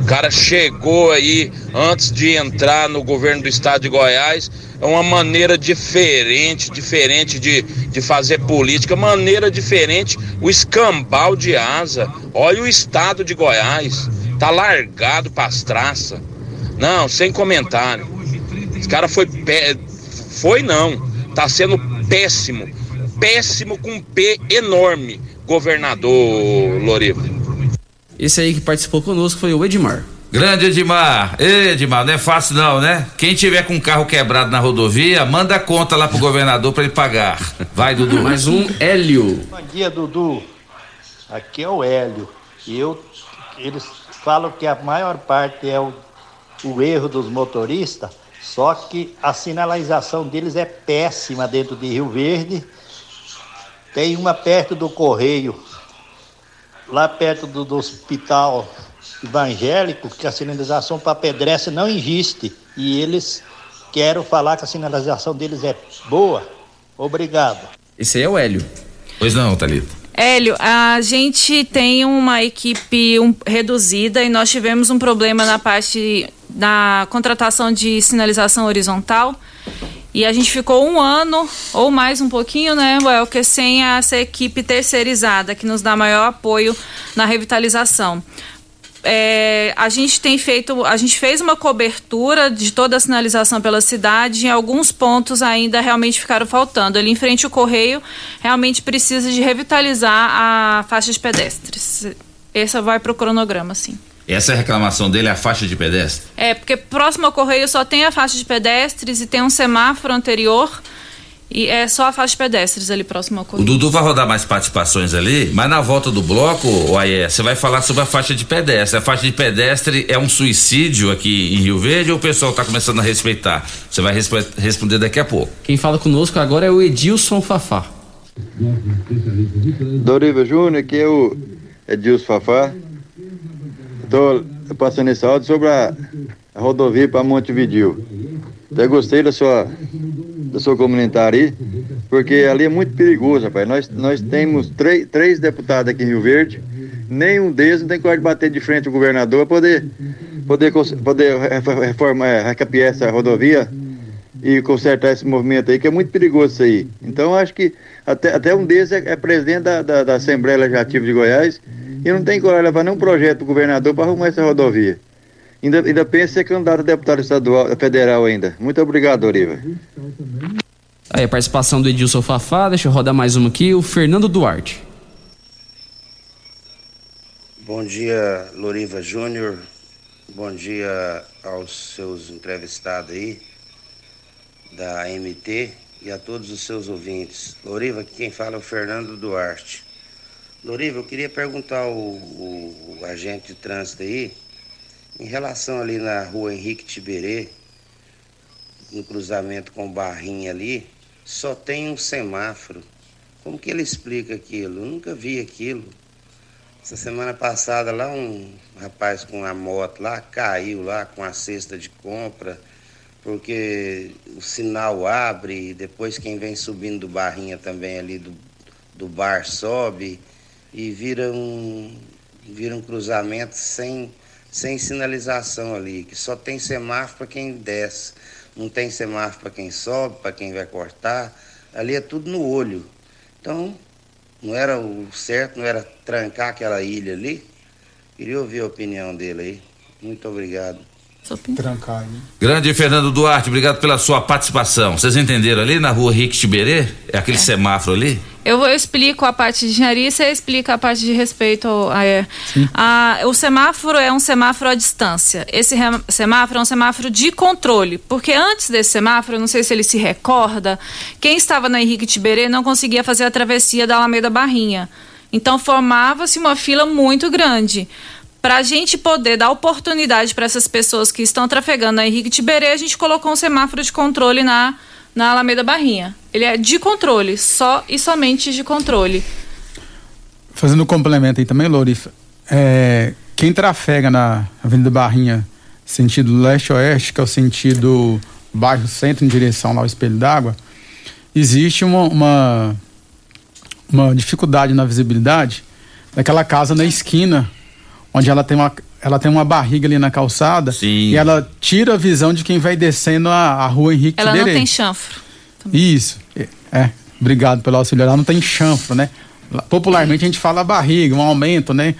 O cara chegou aí antes de entrar no governo do estado de Goiás, é uma maneira diferente, diferente de, de fazer política, maneira diferente, o escambau de asa. Olha o estado de Goiás, tá largado pras traças. Não, sem comentário. Esse cara foi pé, foi não, tá sendo péssimo, péssimo com P enorme, governador Loriva. Esse aí que participou conosco foi o Edmar. Grande Edmar, Ei, Edmar, não é fácil não, né? Quem tiver com o carro quebrado na rodovia, manda a conta lá pro governador para ele pagar. Vai, Dudu. Mais um, Hélio. Bom dia, Dudu. Aqui é o Hélio. E eu, eles falam que a maior parte é o, o erro dos motoristas, só que a sinalização deles é péssima dentro de Rio Verde. Tem uma perto do Correio, lá perto do, do hospital evangélico, que a sinalização para pedestre não existe. E eles querem falar que a sinalização deles é boa. Obrigado. Esse aí é o Hélio. Pois não, Thalita. Hélio, a gente tem uma equipe um, reduzida e nós tivemos um problema na parte da contratação de sinalização horizontal. E a gente ficou um ano ou mais um pouquinho, né, Welker, sem essa equipe terceirizada que nos dá maior apoio na revitalização. É, a gente tem feito, a gente fez uma cobertura de toda a sinalização pela cidade. Em alguns pontos ainda realmente ficaram faltando. Ali em frente ao correio, realmente precisa de revitalizar a faixa de pedestres. Essa vai para o cronograma, sim. Essa é a reclamação dele, a faixa de pedestre? É, porque próximo ao correio só tem a faixa de pedestres e tem um semáforo anterior. E é só a faixa de pedestres ali próximo ao O correio. Dudu vai rodar mais participações ali, mas na volta do bloco, o Aie, você vai falar sobre a faixa de pedestre. A faixa de pedestre é um suicídio aqui em Rio Verde ou o pessoal está começando a respeitar? Você vai respe- responder daqui a pouco. Quem fala conosco agora é o Edilson Fafá. Doriva Júnior, aqui é o Edilson Fafá. Estou passando esse áudio sobre a, a rodovia para Montevidil. Até gostei da sua, da sua comentário aí, porque ali é muito perigoso, rapaz. Nós, nós temos três, três deputados aqui em Rio Verde, nenhum deles não tem coragem de bater de frente ao governador para poder, poder, poder refor- reformar, é, recapiar essa rodovia e consertar esse movimento aí, que é muito perigoso isso aí. Então, acho que até, até um deles é, é presidente da, da, da Assembleia Legislativa de Goiás e não tem coragem de levar nenhum projeto para o governador para arrumar essa rodovia. Ainda, ainda pensa em ser candidato a deputado estadual, federal ainda. Muito obrigado, Doriva. Aí a participação do Edilson Fafá, deixa eu rodar mais uma aqui, o Fernando Duarte. Bom dia, Loriva Júnior. Bom dia aos seus entrevistados aí da AMT e a todos os seus ouvintes. Loriva, aqui quem fala é o Fernando Duarte. Loriva, eu queria perguntar ao, o agente de trânsito aí, em relação ali na rua Henrique Tiberê, no cruzamento com Barrinha ali, só tem um semáforo. Como que ele explica aquilo? Eu nunca vi aquilo. Essa semana passada lá um rapaz com a moto lá caiu lá com a cesta de compra, porque o sinal abre e depois quem vem subindo do barrinha também ali do, do bar sobe e vira um, vira um cruzamento sem, sem sinalização ali, que só tem semáforo para quem desce, não tem semáforo para quem sobe, para quem vai cortar, ali é tudo no olho. Então, não era o certo, não era trancar aquela ilha ali. Queria ouvir a opinião dele aí. Muito obrigado. Trancar aí. Grande Fernando Duarte, obrigado pela sua participação. Vocês entenderam ali na rua Rick Tiberê? É aquele semáforo ali? Eu, eu explico a parte de engenharia e você explica a parte de respeito ao, a, é. A- o semáforo é um semáforo à distância. Esse re- semáforo é um semáforo de controle, porque antes desse semáforo, não sei se ele se recorda, quem estava na Henrique Tiberê não conseguia fazer a travessia da Alameda Barrinha. Então formava-se uma fila muito grande. Para a gente poder dar oportunidade para essas pessoas que estão trafegando na Henrique Tiberê, a gente colocou um semáforo de controle na, na Alameda Barrinha. Ele é de controle, só e somente de controle. Fazendo um complemento aí também, Lorifa, é, quem trafega na Avenida Barrinha, sentido leste-oeste, que é o sentido bairro centro, em direção lá ao Espelho d'Água, existe uma, uma, uma dificuldade na visibilidade daquela casa na esquina, onde ela tem uma, ela tem uma barriga ali na calçada e ela tira a visão de quem vai descendo a, a rua Henrique Ela não tem chanfro. Isso. É, é. Obrigado pelo auxílio. Ela não tem chanfro, né? Popularmente a gente fala barriga, um aumento, né?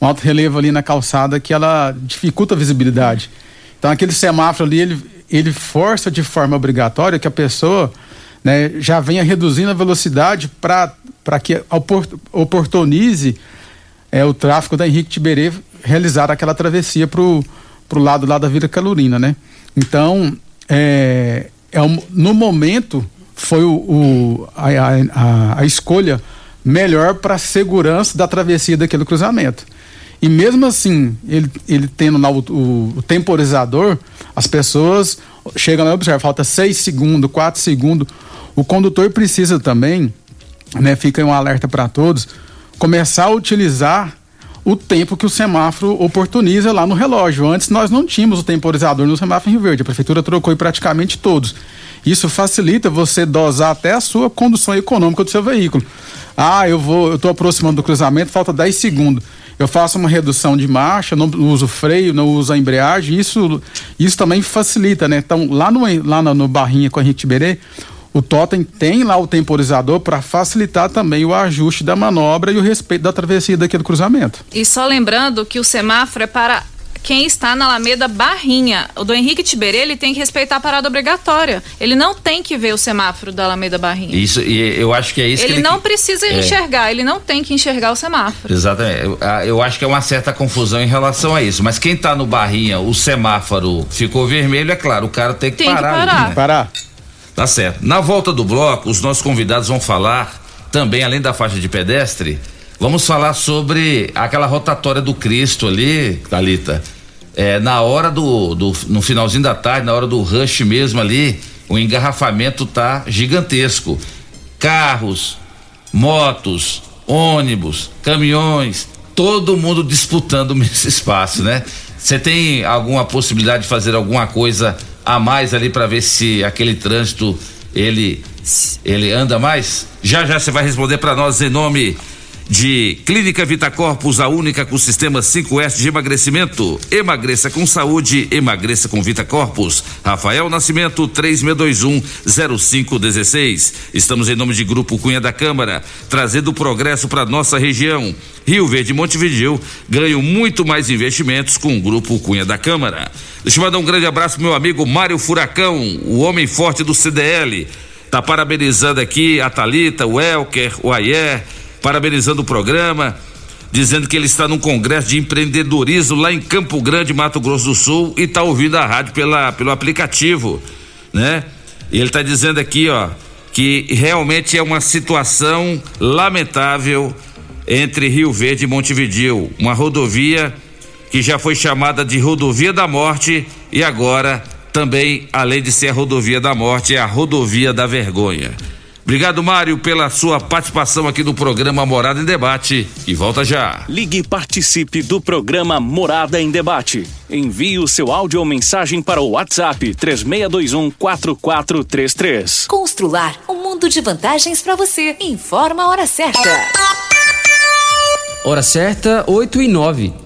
Um alto relevo ali na calçada que ela dificulta a visibilidade. Então aquele semáforo ali, ele, ele força de forma obrigatória que a pessoa né, já venha reduzindo a velocidade para que opor- oportunize é, o tráfego da Henrique Tiberê realizar aquela travessia para o lado lá da Vila Calorina, né? Então, é, é um- no momento, foi o, o- a, a- a- escolha melhor para a segurança da travessia daquele cruzamento. E mesmo assim, ele, ele tendo lá o, o- o temporizador, as pessoas chegam lá e observam, falta 6 segundos, 4 segundos. O condutor precisa também, né, fica um alerta para todos, começar a utilizar o tempo que o semáforo oportuniza lá no relógio. Antes nós não tínhamos o temporizador no semáforo em Rio Verde, a prefeitura trocou em praticamente todos. Isso facilita você dosar até a sua condução econômica do seu veículo. Ah, eu vou, eu estou aproximando do cruzamento, falta 10 segundos. Eu faço uma redução de marcha, não uso freio, não uso a embreagem, isso, isso também facilita, né? Então, lá no, lá no, no Barrinha com a Henrique Tiberê, o Totem tem lá o temporizador para facilitar também o ajuste da manobra e o respeito da travessia daquele cruzamento. E só lembrando que o semáforo é para quem está na Alameda Barrinha. O do Henrique Tiberê, ele tem que respeitar a parada obrigatória. Ele não tem que ver o semáforo da Alameda Barrinha. Isso, e eu acho que é isso ele, que ele não precisa É. enxergar, ele não tem que enxergar o semáforo. Exatamente. Eu, ah, eu acho que é uma certa confusão em relação a isso. Mas quem tá no barrinha, o semáforo ficou vermelho, é claro, o cara tem que Tem que parar. ali, parar. né? Parar. Tá certo. Na volta do bloco, os nossos convidados vão falar também, além da faixa de pedestre, vamos falar sobre aquela rotatória do Cristo ali, Thalita. É, na hora do, do. No finalzinho da tarde, na hora do rush mesmo ali, o engarrafamento tá gigantesco. Carros, motos, ônibus, caminhões, todo mundo disputando esse espaço, né? Você tem alguma possibilidade de fazer alguma coisa a mais ali para ver se aquele trânsito ele ele anda mais? Já já você vai responder para nós em nome de Clínica Vita Corpus, a única com sistema 5S de emagrecimento. Emagreça com saúde, emagreça com Vita Corpus. Rafael Nascimento, 3621-0516. Estamos em nome de Grupo Cunha da Câmara, trazendo progresso para nossa região. Rio Verde e Montevideo ganham muito mais investimentos com o Grupo Cunha da Câmara. Deixa eu mandar um grande abraço pro meu amigo Mário Furacão, o homem forte do CDL. Tá parabenizando aqui a Talita, o Elker, o Ayer, parabenizando o programa, dizendo que ele está num congresso de empreendedorismo lá em Campo Grande, Mato Grosso do Sul, e está ouvindo a rádio pela, pelo aplicativo, né? E ele está dizendo aqui, ó, que realmente é uma situação lamentável entre Rio Verde e Montevideo, uma rodovia que já foi chamada de rodovia da morte e agora também, além de ser a rodovia da morte, é a rodovia da vergonha. Obrigado, Mário, pela sua participação aqui no programa Morada em Debate. E volta já. Ligue e participe do programa Morada em Debate. Envie o seu áudio ou mensagem para o WhatsApp 3621 4433. Constrular um mundo de vantagens para você. Informa a hora certa. Hora certa, 8 e 9.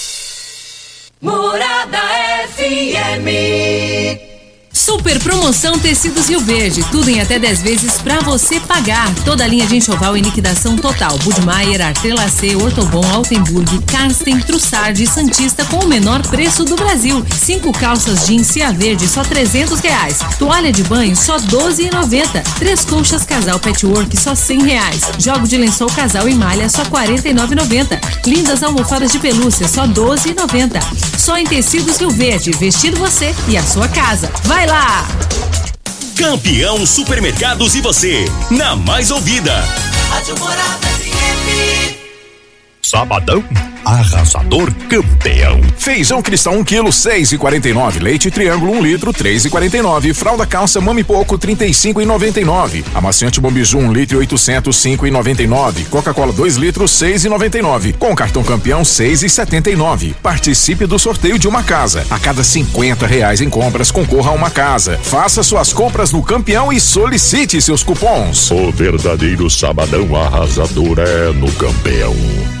Morada FM. Super promoção Tecidos Rio Verde, tudo em até 10 vezes pra você pagar. Toda a linha de enxoval em liquidação total. Budmeier, Artelacê, Ortobon, Altenburg, Karsten, Trussardi e Santista com o menor preço do Brasil. Cinco calças jeans Cia Verde, só 300 reais. Toalha de banho, só 12,90. Três colchas casal patchwork, só 100 reais. Jogo de lençol casal e malha, só 49,90. Lindas almofadas de pelúcia, só 12,90. Só em Tecidos Rio Verde, vestindo você e a sua casa. Vai lá! Campeão Supermercados e você, na mais ouvida. Rádio Morada FM. Sabadão arrasador campeão. Feijão cristal 1 kg 6,49. Leite triângulo 1 litro 3,49. Fralda calça mami pouco 35,99. Amaciante bombiju 1 litro 800 5,99. Coca-Cola 2 litros 6,99. Com cartão campeão 6,79. Participe do sorteio de uma casa. A cada 50 reais em compras concorra a uma casa. Faça suas compras no campeão e solicite seus cupons. O verdadeiro sabadão arrasador é no campeão.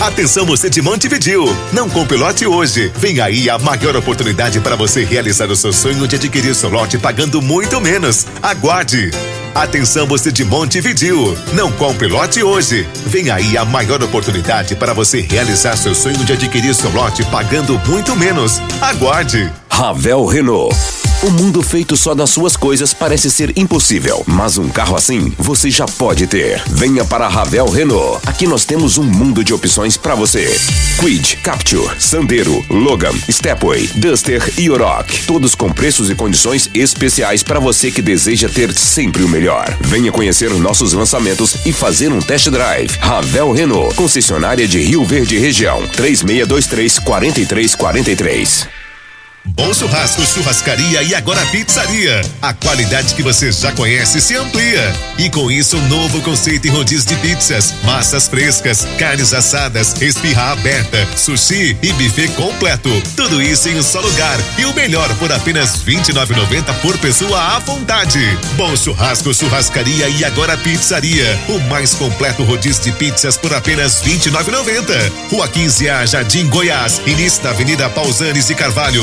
Atenção você de Montevidil. Não compre lote hoje. Vem aí a maior oportunidade para você realizar o seu sonho de adquirir seu lote pagando muito menos. Aguarde. Atenção você de Montevidil. Não compre lote hoje. Vem aí a maior oportunidade para você realizar seu sonho de adquirir seu lote pagando muito menos. Aguarde. Ravel Renault. O mundo feito só das suas coisas parece ser impossível, mas um carro assim você já pode ter. Venha para a Ravel Renault. Aqui nós temos um mundo de opções para você. Quid, Capture, Sandero, Logan, Stepway, Duster e Oroch. Todos com preços e condições especiais para você que deseja ter sempre o melhor. Venha conhecer nossos lançamentos e fazer um test drive. Ravel Renault, concessionária de Rio Verde Região, 3623 4343. Bom Churrasco, Churrascaria e agora Pizzaria. A qualidade que você já conhece se amplia. E com isso, um novo conceito em rodízio de pizzas, massas frescas, carnes assadas, espirra aberta, sushi e buffet completo. Tudo isso em um só lugar. E o melhor por apenas R$ 29,90 por pessoa à vontade. Bom Churrasco, Churrascaria e agora Pizzaria. O mais completo rodízio de pizzas por apenas R$ 29,90. Rua 15 A, Jardim Goiás. Início da Avenida Pausanes e Carvalho.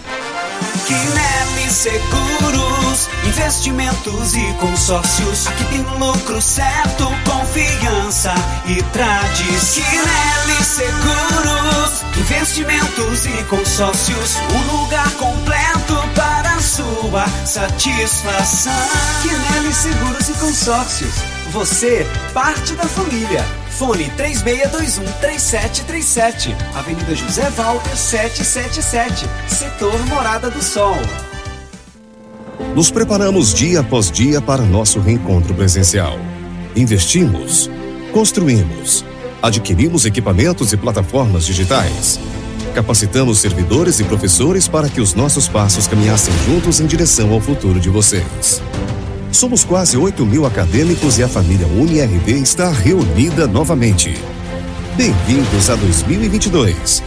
Quinelli Seguros, investimentos e consórcios. Aqui tem lucro certo, confiança e tradição. Quinelli Seguros, investimentos e consórcios. Um lugar completo para sua satisfação. Quinelli Seguros e Consórcios. Você, parte da família. Fone 3621-3737. Avenida José Walter 777. Setor Morada do Sol. Nos preparamos dia após dia para nosso reencontro presencial. Investimos, construímos, adquirimos equipamentos e plataformas digitais. Capacitamos servidores e professores para que os nossos passos caminhassem juntos em direção ao futuro de vocês. Somos quase 8 mil acadêmicos e a família UniRV está reunida novamente. Bem-vindos a 2022.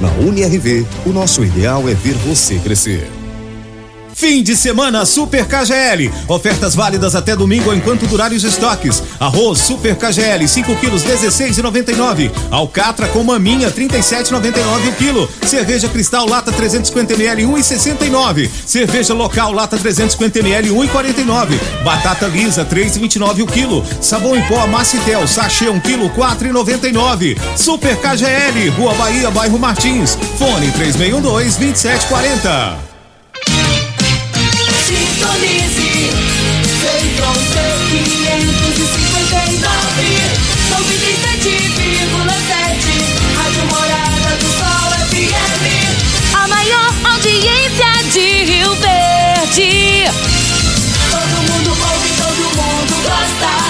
Na UniRV, o nosso ideal é ver você crescer. Fim de semana Super KGL. Ofertas válidas até domingo enquanto durarem os estoques. Arroz Super KGL 5 quilos 16,99. Alcatra com maminha 37,99 o quilo. Cerveja Cristal lata 350 ml 1,69. Cerveja local lata 350 ml 1,49. Batata lisa 3,29 o quilo. Sabão em pó Macitel sachê 1 quilo 4,99. Super KGL Rua Bahia bairro Martins. Fone 3612 2740. Sintonize. Feitron T559. 97,7. Rádio Morada do Sol FM. A maior audiência de Rio Verde. Todo mundo ouve, todo mundo gosta.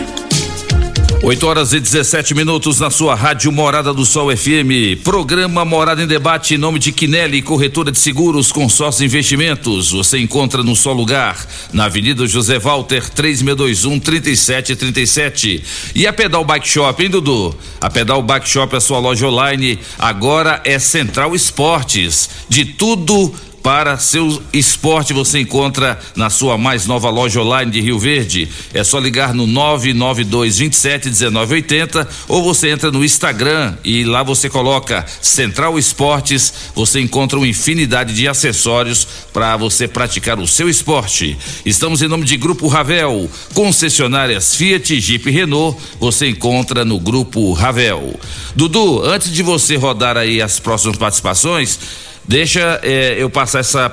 8 horas e 17 minutos na sua rádio Morada do Sol FM. Programa Morada em Debate em nome de Quinelli, corretora de seguros, consórcio investimentos. Você encontra no só lugar, na Avenida José Walter, 3621 3737. E a Pedal Bike Shop, hein, Dudu? A Pedal Bike Shop, a sua loja online, agora é Central Esportes. De tudo para seu esporte você encontra na sua mais nova loja online de Rio Verde. É só ligar no 992 27 1980 ou você entra no Instagram e lá você coloca Central Esportes. Você encontra uma infinidade de acessórios para você praticar o seu esporte. Estamos em nome de Grupo Ravel, concessionárias Fiat, Jeep e Renault. Você encontra no Grupo Ravel. Dudu, antes de você rodar aí as próximas participações, deixa eh, eu passar essa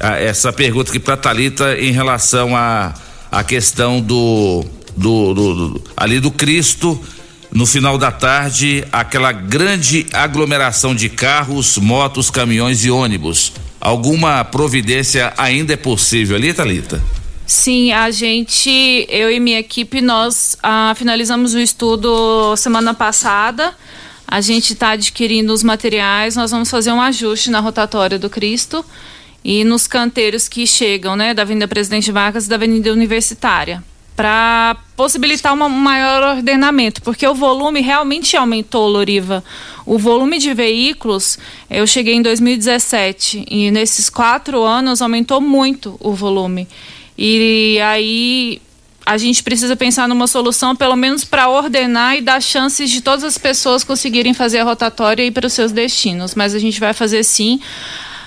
a- essa pergunta aqui para Talita em relação a a questão do, do, do- do- ali do Cristo no final da tarde aquela grande aglomeração de carros, motos, caminhões e ônibus. Alguma providência ainda é possível ali, Talita? Sim, a gente, eu e minha equipe, nós ah, finalizamos o estudo semana passada. A gente está adquirindo os materiais, nós vamos fazer um ajuste na rotatória do Cristo e nos canteiros que chegam, né, da Avenida Presidente Vargas e da Avenida Universitária, para possibilitar um maior ordenamento, porque o volume realmente aumentou, Loriva. O volume de veículos, eu cheguei em 2017 e nesses quatro anos aumentou muito o volume. E aí a gente precisa pensar numa solução, pelo menos para ordenar e dar chances de todas as pessoas conseguirem fazer a rotatória e ir para os seus destinos. Mas a gente vai fazer sim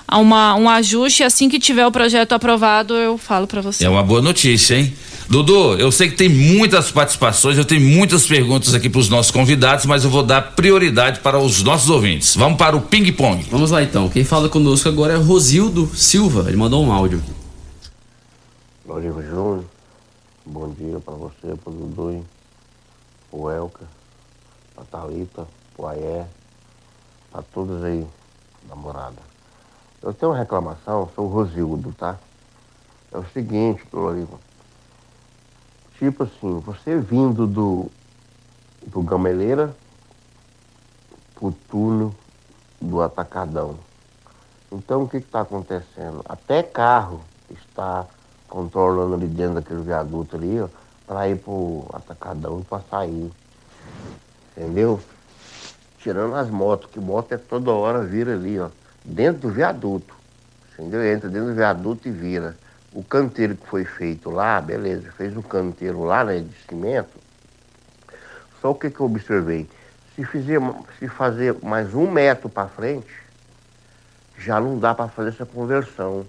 uma, um ajuste. Assim que tiver o projeto aprovado, eu falo para você. É uma boa notícia, hein? Dudu, eu sei que tem muitas participações, eu tenho muitas perguntas aqui para os nossos convidados, mas eu vou dar prioridade para os nossos ouvintes. Vamos para o ping-pong. Vamos lá então. Quem fala conosco agora é Rosildo Silva. Ele mandou um áudio. Loriva Júnior, bom dia para você, para o Dudu, o Elka, a Thalita, o Aé, a todos aí, namorada. Eu tenho uma reclamação, sou o Rosildo, tá? É o seguinte, Loriva. Tipo assim, você vindo do, do Gameleira pro túnel do Atacadão. Então o que está acontecendo? Até carro está controlando ali dentro daquele viaduto ali, ó, para ir pro Atacadão para sair. Entendeu? Tirando as motos, que moto é toda hora vira ali, ó, dentro do viaduto. Entendeu? Entra dentro do viaduto e vira. O canteiro que foi feito lá, beleza, fez um canteiro lá, né, de cimento. Só o que, que eu observei? Se, fizer, se fazer mais um metro para frente, já não dá para fazer essa conversão.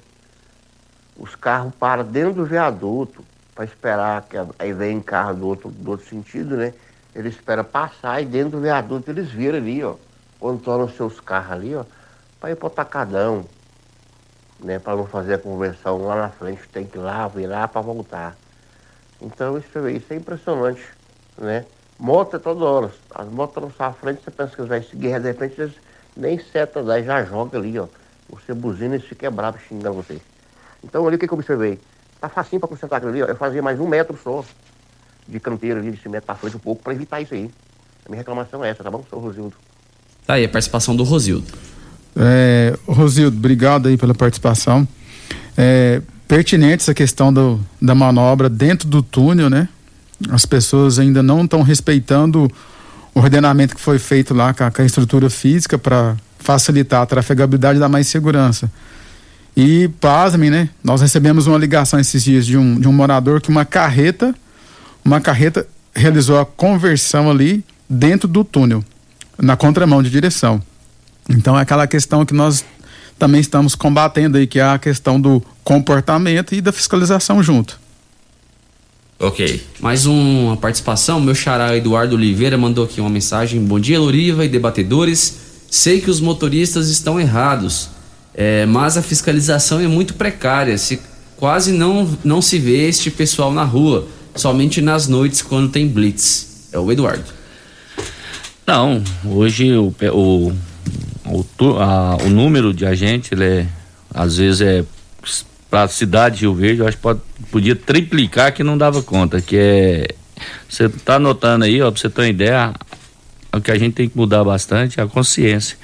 Os carros param dentro do viaduto para esperar que aí vem carro do outro, do outro sentido, né? Ele espera passar e dentro do viaduto eles viram ali, ó. Controlam seus carros ali, ó, para ir pro tacadão, né? Para não fazer a conversão lá na frente, tem que ir lá, virar para voltar. Então isso, isso é impressionante, né? Moto é toda hora. As motos não saem à frente, você pensa que eles vão seguir, de repente eles nem seta e já joga ali, ó. Você buzina e se quebrar xingando você. Então ali o que, que eu observei? Tá facinho para consertar aquilo ali, ó. Eu fazia mais um metro só de canteiro ali, de cimento para frente um pouco, para evitar isso aí. A minha reclamação é essa, tá bom? Sou o Rosildo. Tá aí a participação do Rosildo. É, Rosildo, obrigado aí pela participação. É, pertinente essa questão do, da manobra dentro do túnel, né? As pessoas ainda não estão respeitando o ordenamento que foi feito lá com a, com a estrutura física para facilitar a trafegabilidade e dar mais segurança. E pasmem, né? Nós recebemos uma ligação esses dias de um, de um morador que uma carreta, uma carreta realizou a conversão ali dentro do túnel, na contramão de direção. Então é aquela questão que nós também estamos combatendo aí, que é a questão do comportamento e da fiscalização junto. Ok. Mais uma participação, meu xará Eduardo Oliveira mandou aqui uma mensagem. Bom dia, Loriva e debatedores. Sei que os motoristas estão errados, é, mas a fiscalização é muito precária. Se, quase não, não se vê este pessoal na rua, somente nas noites quando tem blitz. É o Eduardo. Não, hoje o, o, o, a- o número de agentes, ele é, às vezes é para a cidade de Rio Verde, eu acho que pode, podia triplicar que não dava conta, que é você tá notando aí, ó, pra você ter uma ideia, o que a gente tem que mudar bastante é a consciência.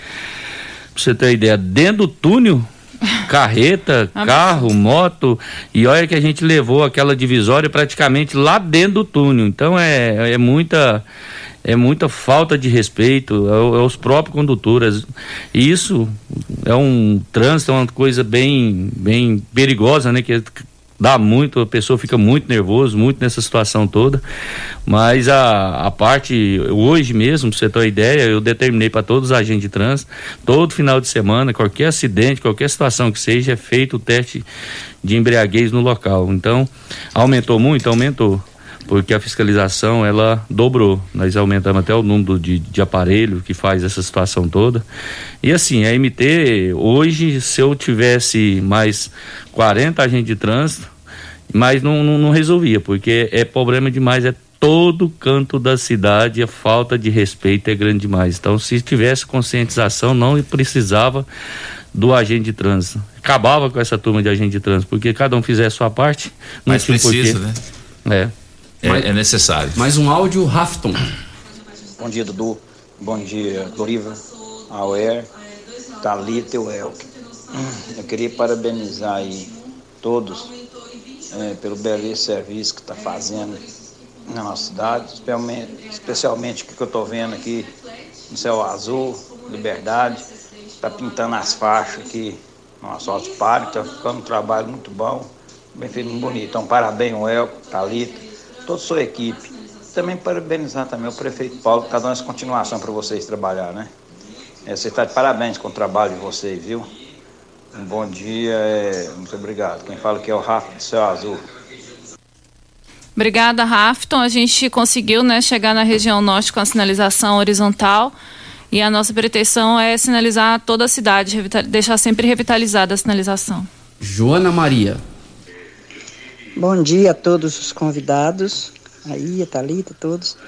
Pra você ter uma ideia, dentro do túnel, carreta, carro, moto, e olha que a gente levou aquela divisória praticamente lá dentro do túnel. Então é, é muita é muita falta de respeito é, é os próprios condutores. E isso é um trânsito, é uma coisa bem, bem perigosa, né? Que dá muito, a pessoa fica muito nervoso, muito nessa situação toda. Mas a, a parte, hoje mesmo, pra você ter uma ideia, eu determinei para todos os agentes de trânsito, todo final de semana, qualquer acidente, qualquer situação que seja, é feito o teste de embriaguez no local. Então, aumentou muito? Aumentou porque a fiscalização ela dobrou. Nós aumentamos até o número de, de aparelho que faz essa situação toda. E assim, a MT, hoje, se eu tivesse mais 40 agentes de trânsito, mas não, não, não resolvia, porque é problema demais, é todo canto da cidade, a falta de respeito é grande demais. Então, se tivesse conscientização, não precisava do agente de trânsito. Acabava com essa turma de agente de trânsito, porque cada um fizer a sua parte. Mas precisa, né? É. É, é necessário. Mais um áudio, Rafton. Bom dia, Dudu. Bom dia, Doriva, Auer, Thalita e o Elke. Eu queria parabenizar aí todos é, pelo belíssimo serviço que está fazendo na nossa cidade, especialmente, especialmente o que eu estou vendo aqui no céu azul, Liberdade, está pintando as faixas aqui no asfalto parque, está ficando um trabalho muito bom, bem feito, muito bonito. Então, parabéns, o Elco, Thalita toda a sua equipe. Também parabenizar também o prefeito Paulo, que está dando essa continuação para vocês trabalhar, né? É, você está de parabéns com o trabalho de vocês, viu? Um bom dia, é, muito obrigado. Quem fala que é o Rafa do Céu Azul. Obrigada, Rafton. A gente conseguiu né, chegar na região norte com a sinalização horizontal e a nossa pretensão é sinalizar toda a cidade, deixar sempre revitalizada a sinalização. Joana Maria. Bom dia a todos os convidados, aí, a Thalita, todos.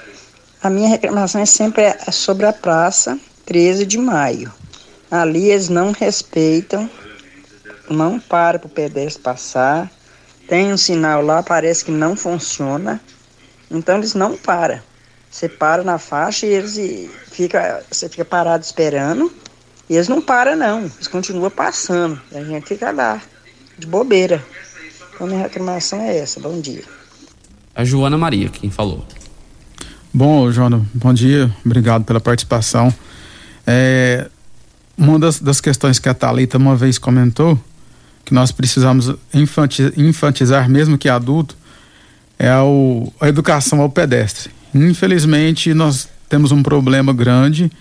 A minha reclamação é sempre sobre a praça 13 de maio. Ali eles não respeitam, não param para o pedestre passar. Tem um sinal lá, parece que não funciona. Então eles não param. Você para na faixa e eles fica, você fica parado esperando. E eles não param não, eles continuam passando. A gente fica lá, de bobeira. Então, minha reclamação é essa. Bom dia. A Joana Maria, quem falou. Bom, Joana, bom dia. Obrigado pela participação. É, uma das, das questões que a Thalita uma vez comentou, que nós precisamos infantizar, mesmo que adulto, é o, a educação ao pedestre. Infelizmente, nós temos um problema grande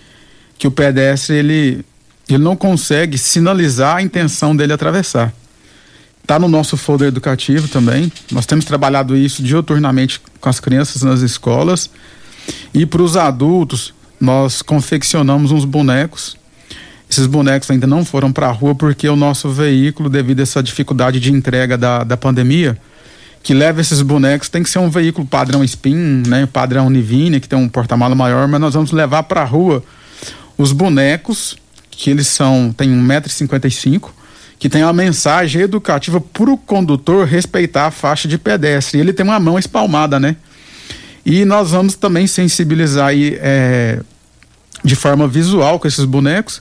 que o pedestre ele, ele não consegue sinalizar a intenção dele atravessar. Está no nosso folder educativo também. Nós temos trabalhado isso dioturnamente com as crianças nas escolas. E para os adultos, nós confeccionamos uns bonecos. Esses bonecos ainda não foram para a rua porque o nosso veículo, devido a essa dificuldade de entrega da, da pandemia, que leva esses bonecos, tem que ser um veículo padrão Spin, né, padrão Nivine, que tem um porta-mala maior, mas nós vamos levar para a rua os bonecos, que eles são, tem 1,55m, que tem uma mensagem educativa para o condutor respeitar a faixa de pedestre. Ele tem uma mão espalmada, né? E nós vamos também sensibilizar aí, é, de forma visual com esses bonecos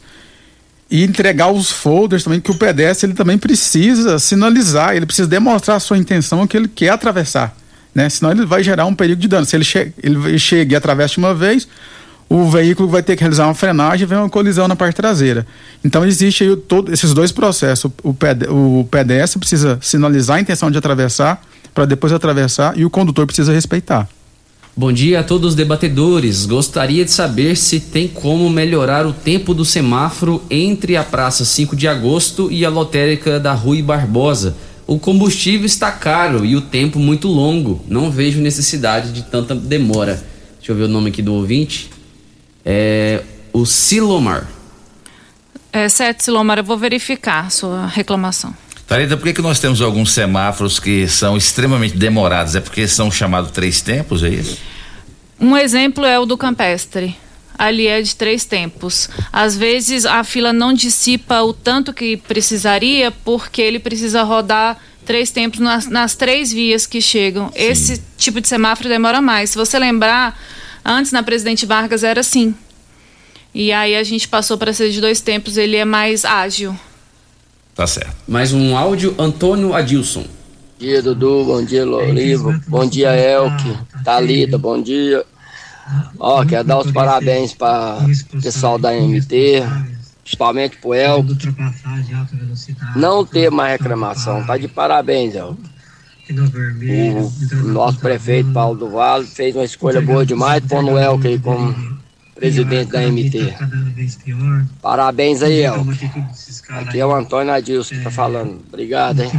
e entregar os folders também que o pedestre ele também precisa sinalizar, ele precisa demonstrar a sua intenção que ele quer atravessar, né? Senão ele vai gerar um perigo de dano. Se ele, che ele chega e atravessa uma vez, o veículo vai ter que realizar uma frenagem e vem uma colisão na parte traseira. Então existe aí todo, esses dois processos. O, o pedestre precisa sinalizar a intenção de atravessar para depois atravessar e o condutor precisa respeitar. Bom dia a todos os debatedores. Gostaria de saber se tem como melhorar o tempo do semáforo entre a Praça 5 de Agosto e a lotérica da Rui Barbosa. O combustível está caro e o tempo muito longo. Não vejo necessidade de tanta demora. Deixa eu ver o nome aqui do ouvinte. É, o Silomar. É certo, Silomar, eu vou verificar sua reclamação. Tarita, por que, que nós temos alguns semáforos que são extremamente demorados? É porque são chamados três tempos, é isso? Um exemplo é o do campestre. Ali é de três tempos. Às vezes a fila não dissipa o tanto que precisaria, porque ele precisa rodar três tempos nas, nas três vias que chegam. Sim. Esse tipo de semáforo demora mais. Se você lembrar, Antes, na Presidente Vargas, era assim. E aí a gente passou para ser de dois tempos, ele é mais ágil. Tá certo. Mais um áudio, Antônio Adilson. Bom dia, Dudu. Bom dia, Lolivo. Bom dia, Elke. Thalita, bom dia. Ó, quero dar os parabéns para o pessoal da MT, principalmente pro El. Não ter mais reclamação, tá de parabéns, O nosso prefeito Paulo do Vale fez uma escolha boa demais, pondo o Elke aí como presidente da MT. Parabéns aí, El. Aqui é o Antônio Adilson que tá falando. Obrigado, hein?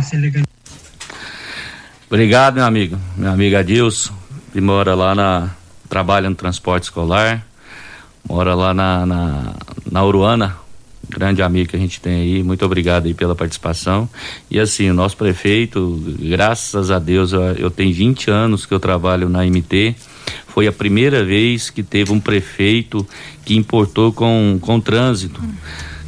Obrigado, meu amigo. Meu amigo Adilson, que mora lá na. trabalha no transporte escolar, mora lá na, na, na Uruana, grande amigo que a gente tem aí. Muito obrigado aí pela participação. E assim, o nosso prefeito, graças a Deus, eu, tenho 20 anos que eu trabalho na MT. Foi a primeira vez que teve um prefeito que importou com, com trânsito.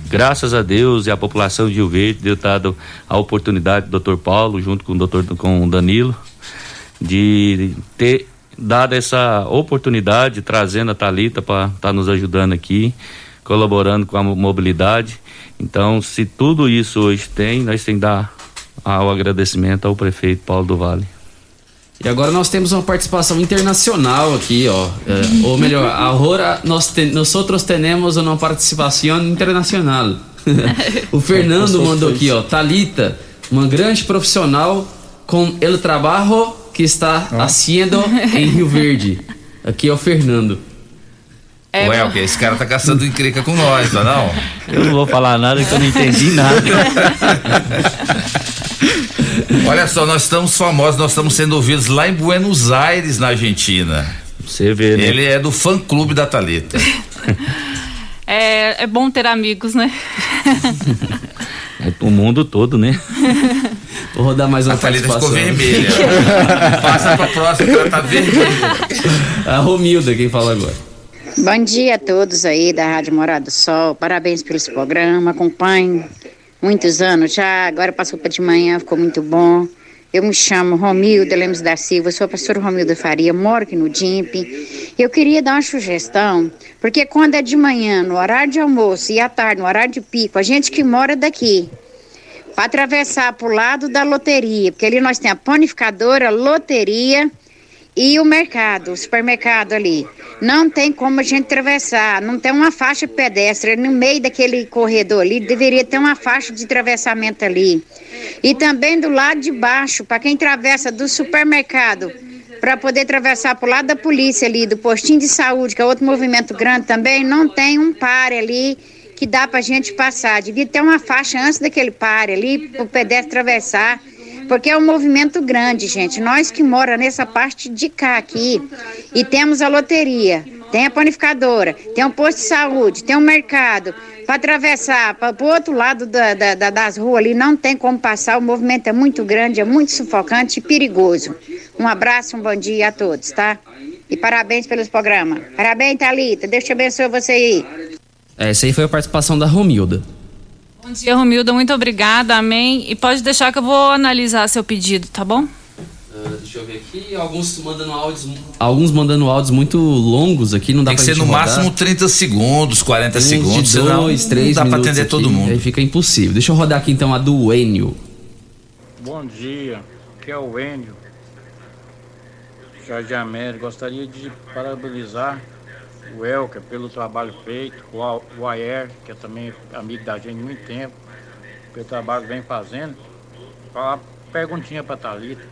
Graças a Deus e a população de Rio Verde deu dado a oportunidade do Dr. Paulo, junto com o doutor com o Danilo, de ter dado essa oportunidade, trazendo a Talita para estar tá nos ajudando aqui, colaborando com a mo- mobilidade. Então, se tudo isso hoje tem, nós temos que dar ah, o agradecimento ao prefeito Paulo do Vale. E agora nós temos uma participação internacional aqui, ó. É, ou melhor, agora nós, te, nosotros tenemos uma participação internacional. o Fernando mandou aqui, ó. Talita, uma grande profissional com el trabajo que está haciendo em Rio Verde. Aqui é o Fernando. É, Ué, o que? Esse cara tá caçando encrenca com nós, tá não? Eu não vou falar nada que eu não entendi nada. Olha só, nós estamos famosos, nós estamos sendo ouvidos lá em Buenos Aires, na Argentina. Você vê, né? Ele é do fã clube da Talita. É, é bom ter amigos, né? É o mundo todo, né? Vou rodar mais uma A Thalita ficou participação. vermelha. Passa pra próxima, ela tá vermelha. A Romilda, quem fala agora. Bom dia a todos aí da Rádio Morada do Sol. Parabéns pelo esse programa. Acompanho muitos anos já. Agora passou para de manhã, ficou muito bom. Eu me chamo Romilda Lemos da Silva, sou a pastora Romilda Faria, moro aqui no DIMP. Eu queria dar uma sugestão, porque quando é de manhã, no horário de almoço, e à tarde, no horário de pico, a gente que mora daqui, para atravessar para o lado da loteria, porque ali nós temos a panificadora, loteria e o mercado, o supermercado ali. Não tem como a gente atravessar, não tem uma faixa pedestre no meio daquele corredor ali, deveria ter uma faixa de atravessamento ali. E também do lado de baixo, para quem atravessa do supermercado, para poder atravessar para o lado da polícia ali, do postinho de saúde, que é outro movimento grande também, não tem um pare ali que dá para a gente passar. Devia ter uma faixa antes daquele pare ali, para o pedestre atravessar. Porque é um movimento grande, gente. Nós que mora nessa parte de cá aqui e temos a loteria, tem a panificadora, tem um posto de saúde, tem um mercado. Para atravessar para o outro lado da- da- da- das ruas ali, não tem como passar. O movimento é muito grande, é muito sufocante e perigoso. Um abraço, um bom dia a todos, tá? E parabéns pelos programas. Parabéns, Thalita. Deus te abençoe você aí. Essa aí foi a participação da Romilda. Bom dia, Romilda. Muito obrigada. Amém. E pode deixar que eu vou analisar seu pedido, tá bom? deixa eu ver aqui, alguns mandando áudios. Alguns mandando áudios muito longos aqui, não dá Tem que pra ser gente no rodar. máximo 30 segundos, 40 Tem uns segundos, de senão dois, não três dá pra minutos atender todo aqui, mundo. Aí fica impossível. Deixa eu rodar aqui então a do Enio. Bom dia, aqui é o Enio, Jardim América. Gostaria de parabenizar o Elker pelo trabalho feito, o Ayer, que é também amigo da gente há muito tempo, pelo trabalho que vem fazendo. Uma perguntinha para Thalita,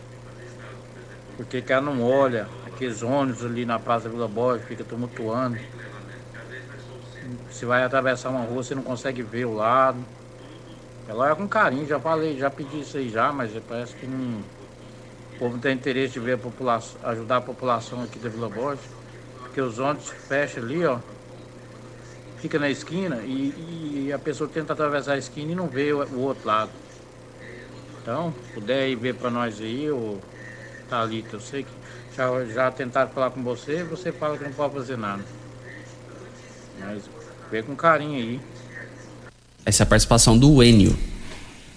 porque que ela não olha aqueles ônibus ali na Praça Vila Borges, fica tumultuando. Você vai atravessar uma rua, você não consegue ver o lado. Ela olha com carinho, já falei, já pedi isso aí já, mas parece que não. O povo não tem interesse de ver a população, ajudar a população aqui da Vila Borges, porque os ônibus fecham ali, ó. Fica na esquina e, e a pessoa tenta atravessar a esquina e não vê o, o outro lado. Então, puder ir ver para nós aí, ô Thalita, eu sei que já, já tentaram falar com você, você fala que não pode fazer nada. Mas vê com carinho aí. Essa é a participação do Enio.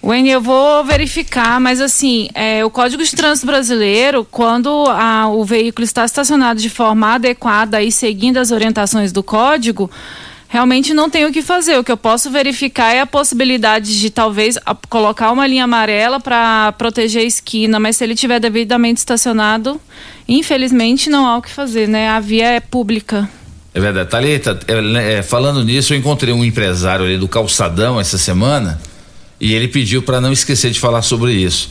Wendy, eu vou verificar, mas assim, é, o Código de Trânsito Brasileiro, quando a- o veículo está estacionado de forma adequada e seguindo as orientações do código, realmente não tenho o que fazer. O que eu posso verificar é a possibilidade de talvez colocar uma linha amarela para proteger a esquina, mas se ele tiver devidamente estacionado, infelizmente não há o que fazer, né? A via é pública. É verdade. Thalita, é, né, é, falando nisso, eu encontrei um empresário ali do Calçadão essa semana e ele pediu para não esquecer de falar sobre isso.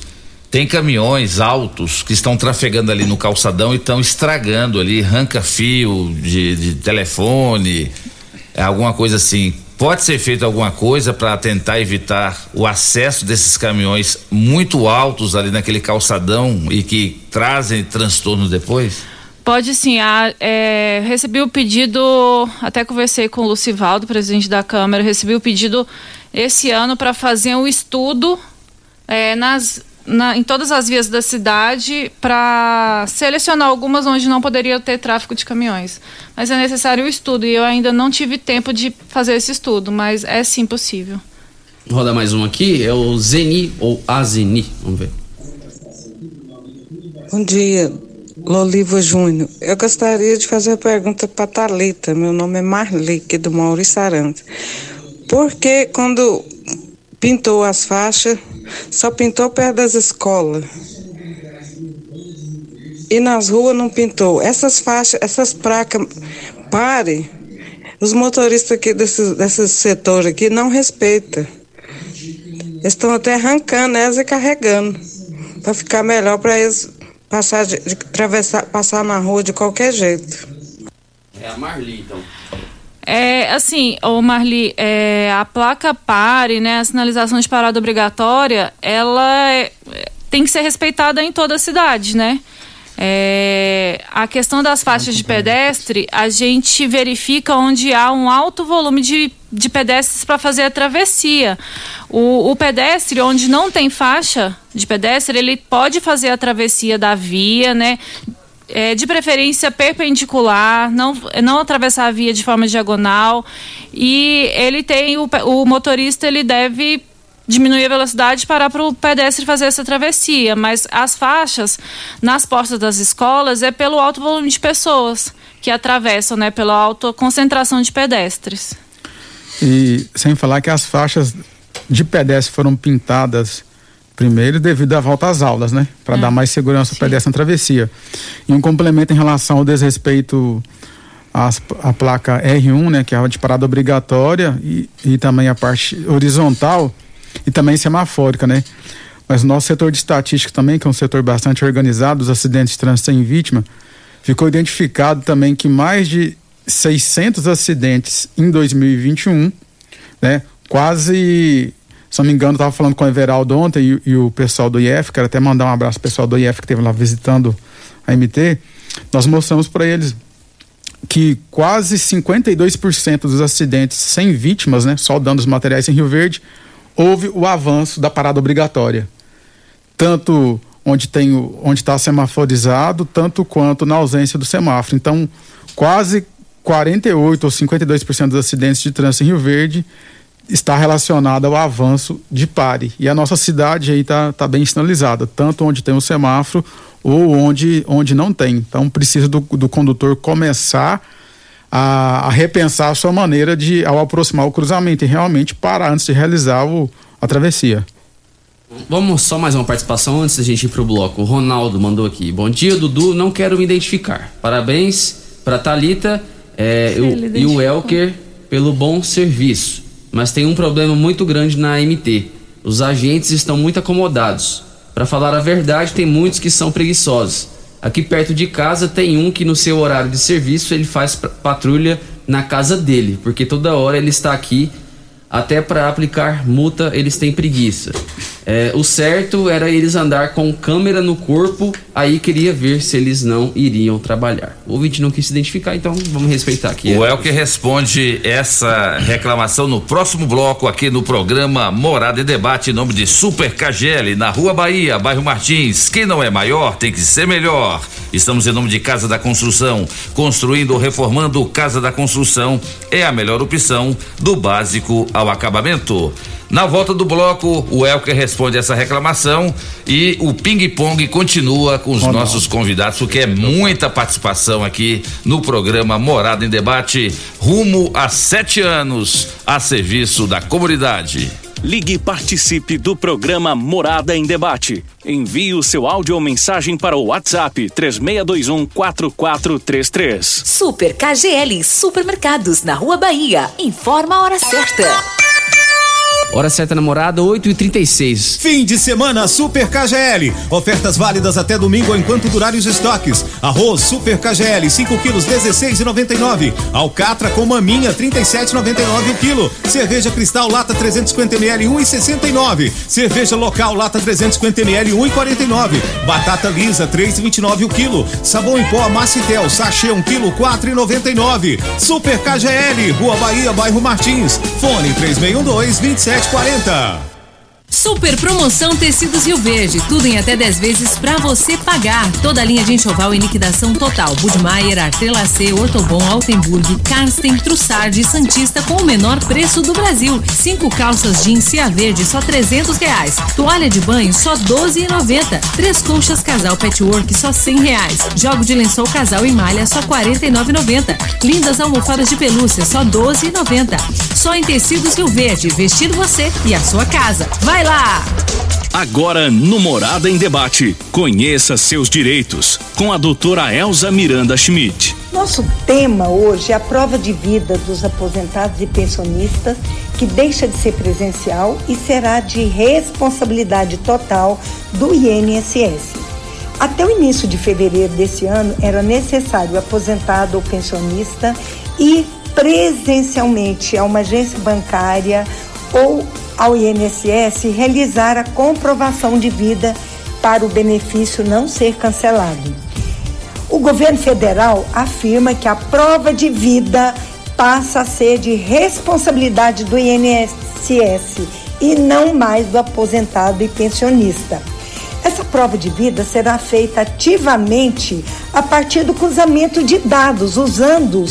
Tem caminhões altos que estão trafegando ali no calçadão e estão estragando ali, arranca fio de, de telefone, alguma coisa assim. Pode ser feito alguma coisa para tentar evitar o acesso desses caminhões muito altos ali naquele calçadão e que trazem transtorno depois? Pode sim. A, é, recebi o pedido, até conversei com o Lucivaldo, presidente da Câmara, recebi o pedido esse ano para fazer um estudo é, nas, na- em todas as vias da cidade para selecionar algumas onde não poderia ter tráfego de caminhões. Mas é necessário o estudo e eu ainda não tive tempo de fazer esse estudo, mas é sim possível. Roda mais um aqui, é o Zeni ou Azeni, vamos ver. Bom dia, Loliva Júnior. Eu gostaria de fazer uma pergunta para Thalita. Meu nome é Marli, aqui do Maurício Arantes. Por que quando pintou as faixas, só pintou perto das escolas? E nas ruas não pintou? Essas faixas, essas placas, pare. Os motoristas aqui desse, desse setor aqui não respeitam. Estão até arrancando elas e carregando. Para ficar melhor para eles passar, de, de atravessar, passar na rua de qualquer jeito. É a Marli, então. É, assim, ô Marli, é, a placa pare, né, a sinalização de parada obrigatória, ela é- tem que ser respeitada em toda a cidade, né? É, a questão das faixas de pedestre, a gente verifica onde há um alto volume de, de pedestres para fazer a travessia. O, o pedestre, onde não tem faixa de pedestre, ele pode fazer a travessia da via, né? É, de preferência perpendicular, não, não atravessar a via de forma diagonal. E ele tem, o, o motorista ele deve diminuir a velocidade para para o pedestre fazer essa travessia. Mas as faixas nas portas das escolas é pelo alto volume de pessoas que atravessam, né? Pela alta concentração de pedestres. E sem falar que as faixas de pedestre foram pintadas primeiro devido à volta às aulas, né? Para dar mais segurança ao pedestre na travessia. E um complemento em relação ao desrespeito às, à placa R1, né? Que é a de parada obrigatória e, e também a parte horizontal e também semafórica, né? Mas o nosso setor de estatística também, que é um setor bastante organizado, os acidentes de trânsito sem vítima, ficou identificado também que mais de 600 acidentes em 2021, né? Quase, se não me engano, estava falando com o Everaldo ontem e, e o pessoal do IF, quero até mandar um abraço pro pessoal do IF que esteve lá visitando a MT. Nós mostramos para eles que quase 52% dos acidentes sem vítimas, né, só danos materiais em Rio Verde, houve o avanço da parada obrigatória. Tanto onde tem onde está semaforizado, tanto quanto na ausência do semáforo. Então, quase 48 ou 52% dos acidentes de trânsito em Rio Verde está relacionado ao avanço de pare. E a nossa cidade aí está tá bem sinalizada, tanto onde tem o semáforo ou onde, onde não tem. Então precisa do, do condutor começar a, a repensar a sua maneira de, ao aproximar o cruzamento, e realmente parar antes de realizar o, a travessia. Vamos só mais uma participação antes da gente ir pro bloco. O Ronaldo mandou aqui. Bom dia, Dudu. Não quero me identificar. Parabéns pra Thalita é, o- e o Elker pelo bom serviço. Mas tem um problema muito grande na MT. Os agentes estão muito acomodados. Pra falar a verdade, tem muitos que são preguiçosos. Aqui perto de casa tem um que no seu horário de serviço ele faz pa- patrulha na casa dele, porque toda hora ele está aqui até para aplicar multa eles têm preguiça. É, o certo era eles andar com câmera no corpo, aí queria ver se eles não iriam trabalhar. O ouvinte não quis se identificar, então vamos respeitar aqui. O Elker responde essa reclamação no próximo bloco aqui no programa Morada e Debate em nome de Super KGL na Rua Bahia, bairro Martins. Quem não é maior tem que ser melhor. Estamos em nome de Casa da Construção. Construindo ou reformando Casa da Construção é a melhor opção do básico ao acabamento. Na volta do bloco, o Elker responde essa reclamação e o ping-pong continua com os nossos convidados, porque é muita participação aqui no programa Morada em Debate, rumo a sete anos a serviço da comunidade. Ligue e participe do programa Morada em Debate. Envie o seu áudio ou mensagem para o WhatsApp 3621 4433. Super KGL Supermercados na Rua Bahia. Informa a hora certa. Hora certa namorada, 8 e 36 Fim de semana Super KGL. Ofertas válidas até domingo enquanto durarem os estoques. Arroz Super KGL, 5 quilos, 16,99. Alcatra com maminha, 37,99 o quilo. Cerveja Cristal Lata 350 ml, 1,69. Cerveja Local Lata 350 ml, 1,49. Batata lisa, 3,29 o quilo. Sabão em pó Macitel, sachê 1 quilo, 4,99. Super KGL, Rua Bahia, bairro Martins. Fone 3612 27 40. Super promoção Tecidos Rio Verde, tudo em até 10 vezes pra você pagar. Toda a linha de enxoval em liquidação total. Budmeier, Artelacê, Ortobon, Altenburg, Karsten, Trussard e Santista com o menor preço do Brasil. Cinco calças jeans Cia Verde, só 300 reais. Toalha de banho, só 12,90. Três colchas casal patchwork, só 100 reais. Jogo de lençol casal e malha, só 49,90. Lindas almofadas de pelúcia, só 12,90. Só em Tecidos Rio Verde, vestido você e a sua casa. Vai lá! Agora no Morada em Debate. Conheça seus direitos com a doutora Elza Miranda Schmidt. Nosso tema hoje é a prova de vida dos aposentados e pensionistas, que deixa de ser presencial e será de responsabilidade total do INSS. Até o início de fevereiro desse ano, era necessário o aposentado ou pensionista ir presencialmente a uma agência bancária ou ao INSS realizar a comprovação de vida para o benefício não ser cancelado. O governo federal afirma que a prova de vida passa a ser de responsabilidade do INSS e não mais do aposentado e pensionista. Essa prova de vida será feita ativamente a partir do cruzamento de dados, usando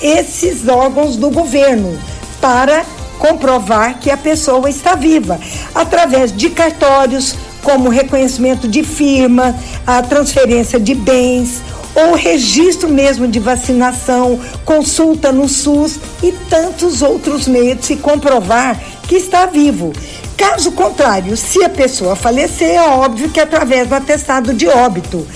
esses órgãos do governo para comprovar que a pessoa está viva, através de cartórios, como reconhecimento de firma, a transferência de bens, ou registro mesmo de vacinação, consulta no SUS e tantos outros meios de se comprovar que está vivo. Caso contrário, se a pessoa falecer, é óbvio que é através do atestado de óbito.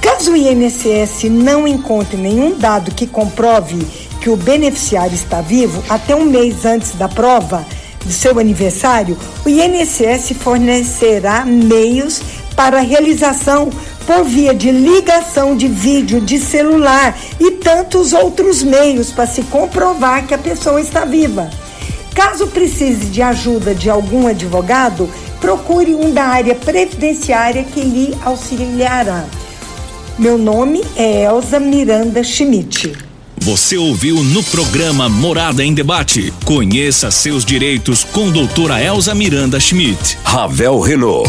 Caso o INSS não encontre nenhum dado que comprove que o beneficiário está vivo, até um mês antes da prova de seu aniversário, o INSS fornecerá meios para a realização por via de ligação de vídeo de celular e tantos outros meios para se comprovar que a pessoa está viva. Caso precise de ajuda de algum advogado, procure um da área previdenciária que lhe auxiliará. Meu nome é Elza Miranda Schmidt. Você ouviu no programa Morada em Debate. Conheça seus direitos com doutora Elza Miranda Schmidt. Ravel Renault.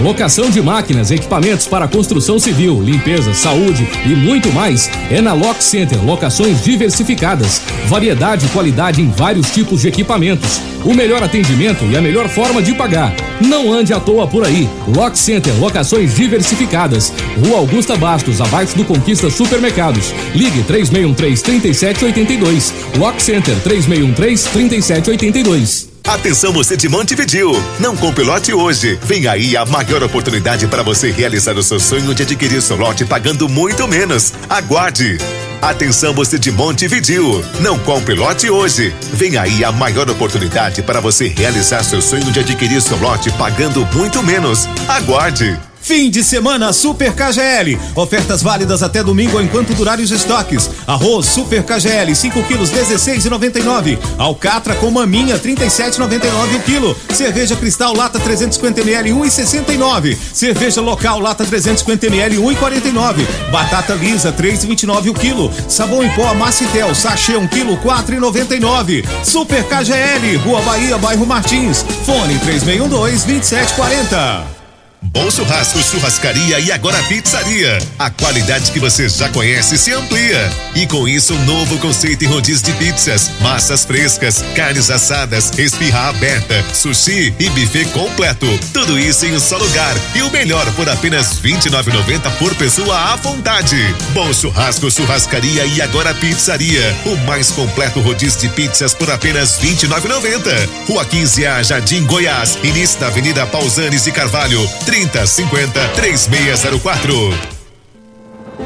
Locação de máquinas, equipamentos para construção civil, limpeza, saúde e muito mais é na Lock Center. Locações diversificadas, variedade e qualidade em vários tipos de equipamentos, o melhor atendimento e a melhor forma de pagar. Não ande à toa por aí. Lock Center, locações diversificadas. Rua Augusta Bastos, abaixo do Conquista Supermercados. Ligue 3613-3782. Lock Center 3613-3782. Atenção você de Montevidil, não compre lote hoje. Vem aí a maior oportunidade para você realizar o seu sonho de adquirir seu lote pagando muito menos. Aguarde. Atenção você de Montevidil, não compre lote hoje. Vem aí a maior oportunidade para você realizar seu sonho de adquirir seu lote pagando muito menos. Aguarde. Fim de semana Super KGL. Ofertas válidas até domingo enquanto durarem os estoques. Arroz Super KGL 5 quilos 16,99. Alcatra com maminha 37,99 o quilo. Cerveja Cristal lata 350 ml 1,69. Cerveja local lata 350 ml 1,49. Batata lisa 3,29 o quilo. Sabão em pó Macitel sachê 1 quilo 4,99. Super KGL Rua Bahia bairro Martins. Fone 3612 2740. Bom Churrasco, Churrascaria e agora Pizzaria. A qualidade que você já conhece se amplia. E com isso, um novo conceito em rodízio de pizzas, massas frescas, carnes assadas, espirra aberta, sushi e buffet completo. Tudo isso em um só lugar. E o melhor por apenas R$ 29,90 por pessoa à vontade. Bom Churrasco, Churrascaria e agora Pizzaria. O mais completo rodízio de pizzas por apenas R$ 29,90. Rua 15 A, Jardim Goiás. Início da Avenida Pausanes e Carvalho. 3050 3604.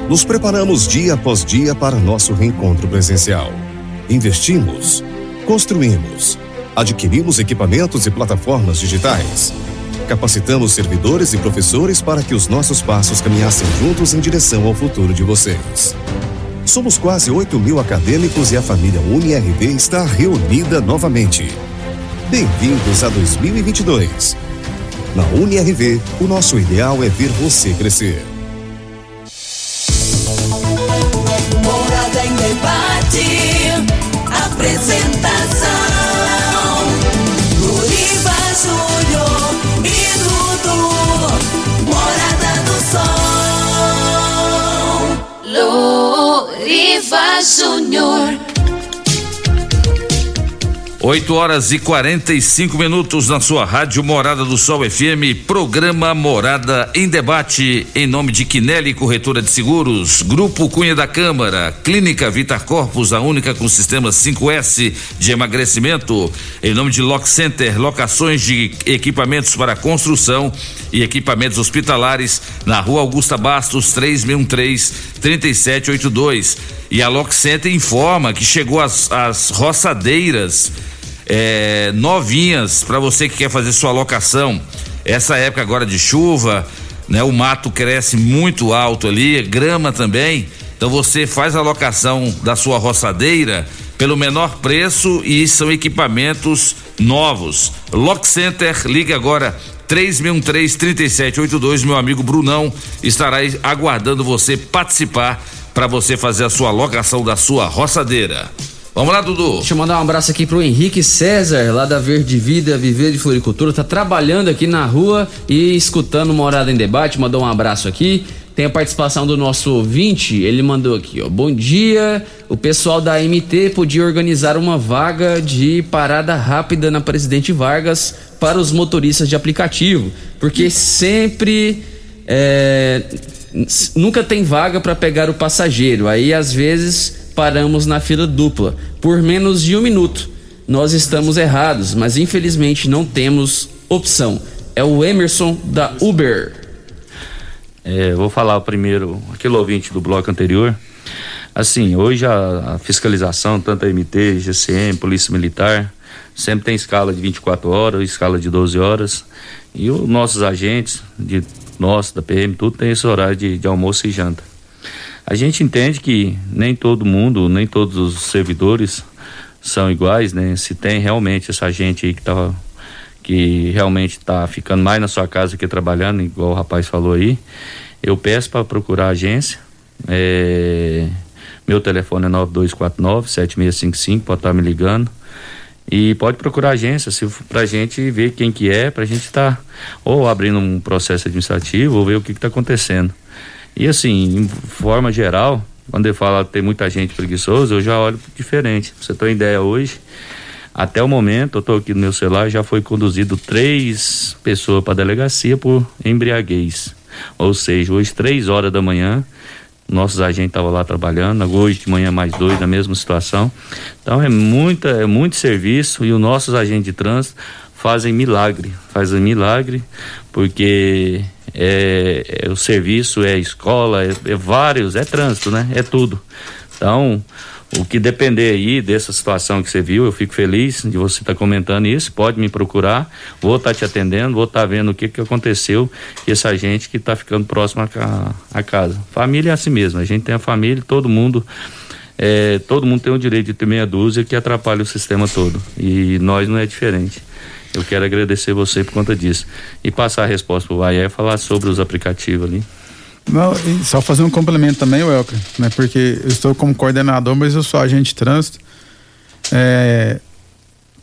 Nos preparamos dia após dia para nosso reencontro presencial. Investimos, construímos, adquirimos equipamentos e plataformas digitais. Capacitamos servidores e professores para que os nossos passos caminhassem juntos em direção ao futuro de vocês. Somos quase 8 mil acadêmicos e a família UniRV está reunida novamente. Bem-vindos a 2022. Na UniRV, o nosso ideal é ver você crescer. Morada em debate. Apresentação. Luriva Júnior e Dudu. Morada do Sol. Loriva Júnior. 8 horas e 45 minutos na sua rádio Morada do Sol FM, programa Morada em Debate, em nome de Quinelli Corretora de Seguros, Grupo Cunha da Câmara, Clínica Vitar Corpus, a única com sistema 5S de emagrecimento, em nome de Lock Center, locações de equipamentos para construção e equipamentos hospitalares, na rua Augusta Bastos, 3613 3782. E a Lock Center informa que chegou as roçadeiras é, novinhas para você que quer fazer sua locação. Essa época agora de chuva, né? O mato cresce muito alto ali, grama também. Então você faz a locação da sua roçadeira pelo menor preço e são equipamentos novos. Lock Center, ligue agora 3613-3782. Meu amigo Brunão estará aguardando você participar para você fazer a sua locação da sua roçadeira. Vamos lá, Dudu. Deixa eu mandar um abraço aqui pro Henrique César, lá da Verde Vida, Viver de Floricultura. Tá trabalhando aqui na rua e escutando Morada em Debate. Mandou um abraço aqui. Tem a participação do nosso ouvinte, ele mandou aqui, ó. Bom dia, o pessoal da MT podia organizar uma vaga de parada rápida na Presidente Vargas para os motoristas de aplicativo, porque sempre é, nunca tem vaga para pegar o passageiro. Aí às vezes paramos na fila dupla por menos de um minuto. nós estamos errados, mas infelizmente não temos opção. É o Emerson da Uber. É, vou falar primeiro, aquele ouvinte do bloco anterior. Assim, hoje a, a fiscalização, tanto a MT, GCM, Polícia Militar, sempre tem escala de 24 horas, escala de 12 horas. E os nossos agentes, de nós, da PM, tudo tem esse horário de, de almoço e janta. A gente entende que nem todo mundo, nem todos os servidores são iguais, né? Se tem realmente essa gente aí que tá que realmente está ficando mais na sua casa que trabalhando, igual o rapaz falou aí, eu peço para procurar a agência. É, meu telefone é 9249-7655, pode estar tá me ligando. E pode procurar a agência se, pra gente ver quem que é, pra gente estar tá, ou abrindo um processo administrativo ou ver o que está acontecendo. E assim, em forma geral, quando eu falo tem muita gente preguiçosa, eu já olho diferente. Pra você ter uma ideia hoje, até o momento, eu estou aqui no meu celular, já foi conduzido três pessoas para delegacia por embriaguez. Ou seja, hoje, três horas da manhã, nossos agentes estavam lá trabalhando, hoje de manhã mais dois na mesma situação. Então é muita, é muito serviço e os nossos agentes de trânsito fazem milagre, fazem milagre, porque é, é o serviço é escola, é, é vários, é trânsito, né? É tudo. Então, o que depender aí dessa situação que você viu, eu fico feliz de você estar tá comentando isso. Pode me procurar, vou estar tá te atendendo, vou estar tá vendo o que, que aconteceu com essa gente que está ficando próximo à casa. Família é assim mesmo, a gente tem a família, todo mundo. É, todo mundo tem o direito de ter meia dúzia que atrapalha o sistema todo. E nós não é diferente. Eu quero agradecer você por conta disso. E passar a resposta para o e falar sobre os aplicativos ali. Não, só fazer um complemento também, Welker, né? Porque eu estou como coordenador, mas eu sou agente de trânsito. É,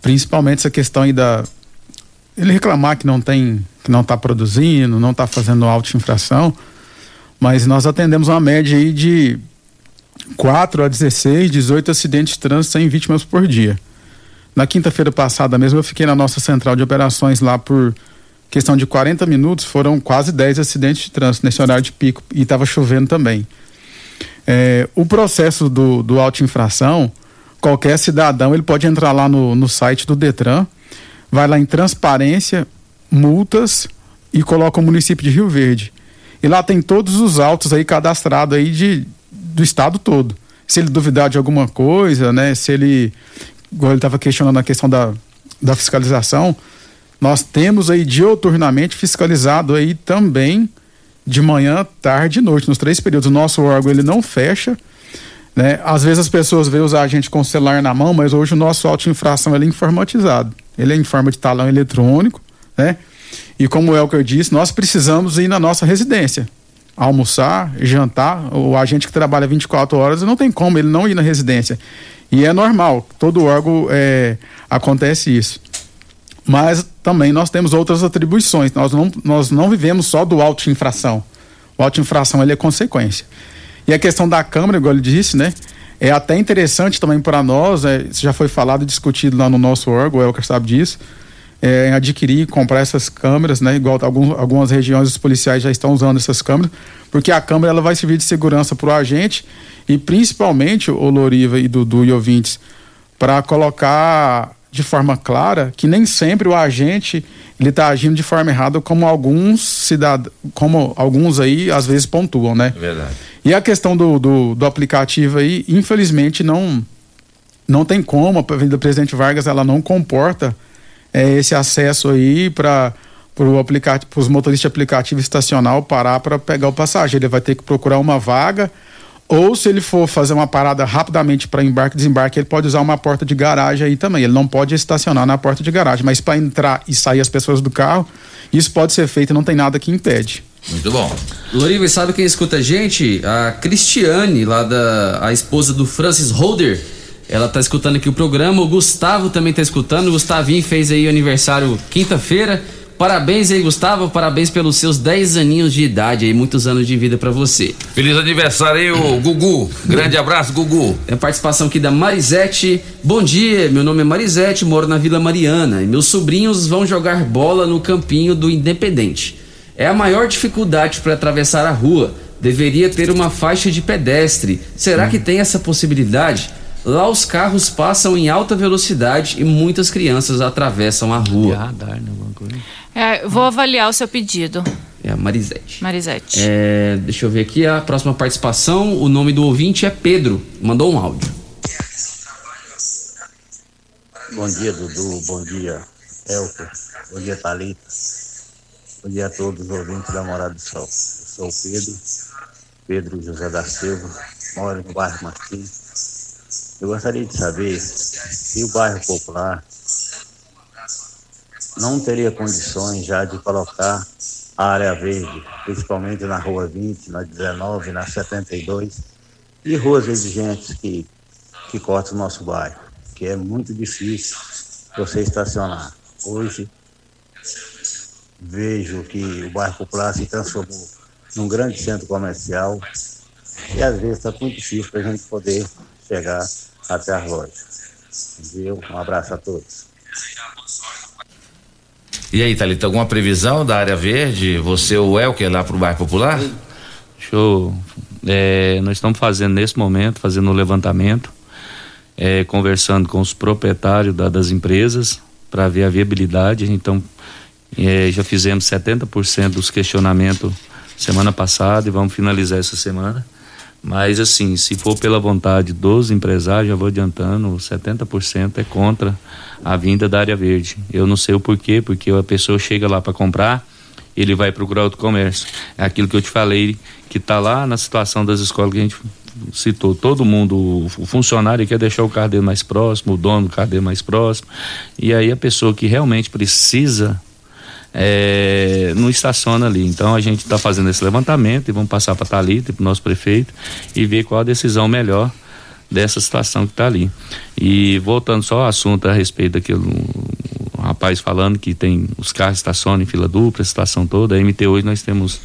principalmente essa questão aí da ele reclamar que não tem, que não está produzindo, não está fazendo auto infração, mas nós atendemos uma média aí de 4 a 16, 18 acidentes de trânsito sem vítimas por dia. Na quinta-feira passada mesmo eu fiquei na nossa central de operações lá por questão de 40 minutos, foram quase 10 acidentes de trânsito nesse horário de pico e estava chovendo também. É, o processo do, do auto-infração, qualquer cidadão ele pode entrar lá no, no site do Detran, vai lá em transparência, multas e coloca o município de Rio Verde. E lá tem todos os autos aí cadastrados aí de, do estado todo. Se ele duvidar de alguma coisa, né? Se ele, ele estava questionando a questão da, da fiscalização, nós temos aí dioturnamente fiscalizado aí também de manhã, tarde e noite, nos três períodos. O nosso órgão ele não fecha, né? Às vezes as pessoas veem usar a gente com o celular na mão, mas hoje o nosso auto-infração ele é informatizado. Ele é em forma de talão eletrônico, né? E como o Elker disse, nós precisamos ir na nossa residência. Almoçar, jantar, o agente que trabalha 24 horas não tem como ele não ir na residência. E é normal, todo órgão é, acontece isso mas também nós temos outras atribuições. Nós não, nós não vivemos só do auto-infração. O auto-infração ele é consequência. E a questão da Câmara, igual ele disse, né? É até interessante também para nós, é, isso já foi falado e discutido lá no nosso órgão, o Elker sabe disso, é, adquirir, comprar essas câmeras, né? Igual alguns, algumas regiões os policiais já estão usando essas câmeras, porque a câmera ela vai servir de segurança para o agente e principalmente, o Loriva e Dudu e ouvintes, para colocar de forma clara que nem sempre o agente ele está agindo de forma errada como alguns cidadãos, como alguns aí às vezes pontuam, né? Verdade. E a questão do, do, do aplicativo aí, infelizmente não não tem como a Avenida Presidente Vargas ela não comporta é, esse acesso aí para aplicativo, os motoristas de aplicativo estacional parar para pegar o passageiro. Ele vai ter que procurar uma vaga ou se ele for fazer uma parada rapidamente para embarque e desembarque, ele pode usar uma porta de garagem aí também. Ele não pode estacionar na porta de garagem, mas para entrar e sair as pessoas do carro, isso pode ser feito, não tem nada que impede. Muito bom. Loriva, sabe quem escuta a gente? A Cristiane, lá da a esposa do Francis Holder. Ela tá escutando aqui o programa. O Gustavo também tá escutando. O Gustavinho fez aí o aniversário quinta-feira. Parabéns aí, Gustavo. Parabéns pelos seus 10 aninhos de idade aí, muitos anos de vida para você. Feliz aniversário aí, Gugu. Grande abraço, Gugu. Tem a participação aqui da Marisete. Bom dia, meu nome é Marisete, moro na Vila Mariana e meus sobrinhos vão jogar bola no campinho do Independente. É a maior dificuldade para atravessar a rua. Deveria ter uma faixa de pedestre. Será que tem essa possibilidade? Lá os carros passam em alta velocidade e muitas crianças atravessam a rua. Radar, né? É, vou avaliar o seu pedido, É a Marisete. Marisete. É, deixa eu ver aqui a próxima participação. O nome do ouvinte é Pedro. Mandou um áudio. Bom dia, Dudu. Bom dia, Elker. Bom dia, Thalita. Bom dia a todos os ouvintes da Morada do Sol. Eu sou o Pedro, Pedro José da Silva, moro no bairro Martins. Eu gostaria de saber se o bairro Popular não teria condições já de colocar a área verde, principalmente na Rua 20, na 19, na 72, e ruas exigentes que, que cortam o nosso bairro, que é muito difícil você estacionar. Hoje vejo que o bairro Popular se transformou num grande centro comercial e às vezes está muito difícil para a gente poder chegar até as lojas. Viu? Um abraço a todos. E aí, Thalita, alguma previsão da área verde? Você ou o Elker lá pro bairro Popular? Show. É, nós estamos fazendo nesse momento, fazendo o levantamento, é, conversando com os proprietários da- das empresas para ver a viabilidade. Então, é, já fizemos 70% dos questionamentos semana passada e vamos finalizar essa semana. Mas, assim, se for pela vontade dos empresários, já vou adiantando, 70% é contra a vinda da área verde. Eu não sei o porquê, porque a pessoa chega lá para comprar, ele vai procurar outro comércio. É aquilo que eu te falei, que está lá na situação das escolas que a gente citou. Todo mundo, o funcionário quer deixar o carro dele mais próximo, o dono do carro dele mais próximo. E aí a pessoa que realmente precisa é, não estaciona ali. Então a gente está fazendo esse levantamento e vamos passar para a Thalita e para o nosso prefeito e ver qual a decisão melhor dessa situação que está ali. E voltando só ao assunto a respeito daquele rapaz falando que tem os carros estacionam em fila dupla, a situação toda, a MT hoje nós temos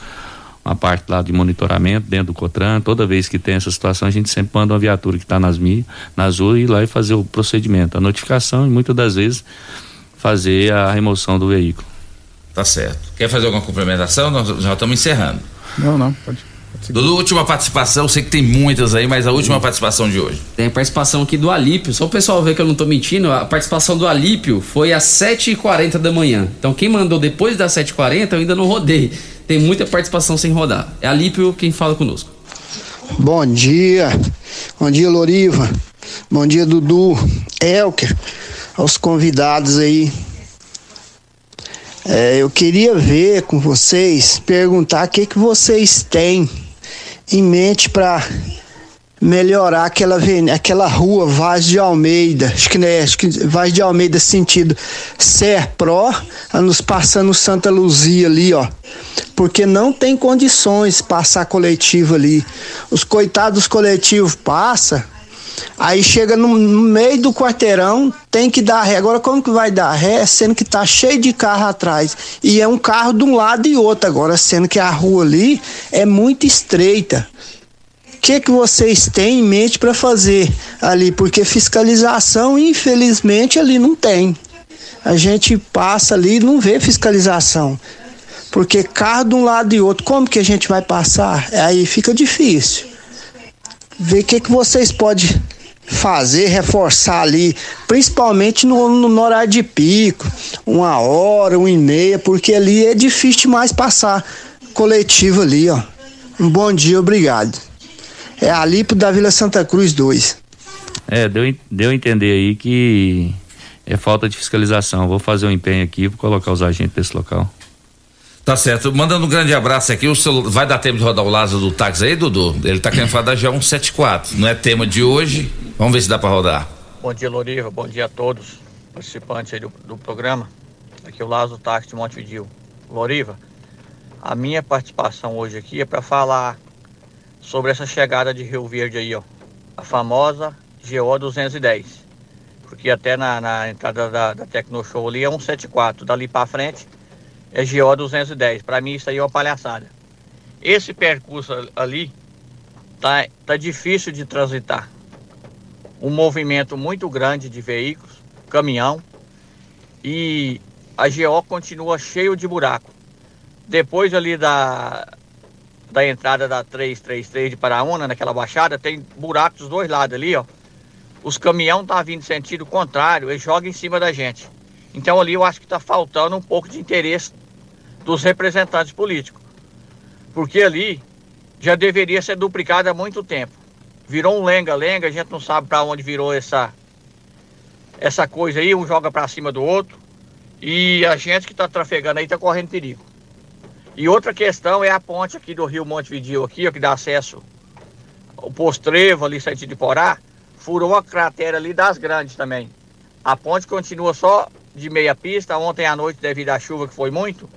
uma parte lá de monitoramento dentro do Cotran, toda vez que tem essa situação a gente sempre manda uma viatura que está nas mi, nas e ir lá e fazer o procedimento, a notificação e muitas das vezes fazer a remoção do veículo. Tá certo. Quer fazer alguma complementação? Nós já estamos encerrando. Não, não, pode. Dudu, última participação, eu sei que tem muitas aí, mas a última participação de hoje. Tem a participação aqui do Alípio. Só o pessoal ver que eu não tô mentindo. A participação do Alípio foi às 7h40 da manhã. Então quem mandou depois das 7h40 eu ainda não rodei. Tem muita participação sem rodar. É Alípio quem fala conosco. Bom dia, bom dia Loriva, bom dia Dudu, Elker, aos convidados aí. É, eu queria ver com vocês, perguntar o que, que vocês têm em mente para melhorar aquela, aquela rua Vaz de Almeida, acho que, né, acho que Vaz de Almeida sentido Serpro, a nos passando Santa Luzia ali, ó. Porque não tem condições passar coletivo ali. Os coitados coletivos passa, aí chega no, meio do quarteirão, tem que dar ré. Agora como que vai dar ré, sendo que tá cheio de carro atrás e é um carro de um lado e outro agora, sendo que a rua ali é muito estreita. O que, que vocês têm em mente para fazer ali? Porque fiscalização, infelizmente, ali não tem. A gente passa ali e não vê fiscalização. Porque carro de um lado e outro, como que a gente vai passar? Aí fica difícil. Ver o que, que vocês podem fazer, reforçar ali, principalmente no, no horário de pico, uma hora, uma e meia, porque ali é difícil demais passar coletivo ali, ó. Um bom dia, obrigado. É Alipo da Vila Santa Cruz 2. É, deu, deu a entender aí que é falta de fiscalização. Vou fazer um empenho aqui, vou colocar os agentes desse local. Tá certo. Mandando um grande abraço aqui. O celu- Vai dar tempo de rodar o Lázaro do táxi aí, Dudu? Ele tá querendo falar da G174. Não é tema de hoje. Vamos ver se dá pra rodar. Bom dia, Loriva. Bom dia a todos participantes aí do, do programa. Aqui é o Lázaro Táxi de Montevideo. Loriva, a minha participação hoje aqui é para falar sobre essa chegada de Rio Verde aí, ó. A famosa GO 210. Porque até na, na entrada da, da Tecnoshow ali é 174. Dali para frente é GO 210. Para mim isso aí é uma palhaçada. Esse percurso ali tá, tá difícil de transitar um movimento muito grande de veículos, caminhão, e a GO continua cheio de buraco. Depois ali da, da entrada da 333 de Paraúna, naquela baixada, tem buraco dos dois lados ali, ó. os caminhão tá vindo sentido contrário, eles jogam em cima da gente. Então ali eu acho que está faltando um pouco de interesse dos representantes políticos. Porque ali já deveria ser duplicado há muito tempo. Virou um lenga-lenga, a gente não sabe para onde virou essa essa coisa aí, um joga para cima do outro. E a gente que está trafegando aí está correndo perigo. E outra questão é a ponte aqui do Rio Montevideo, aqui, ó, que dá acesso ao Postrevo ali, sentido de Porá, furou a cratera ali das grandes também. A ponte continua só de meia pista, ontem à noite devido à chuva que foi muito.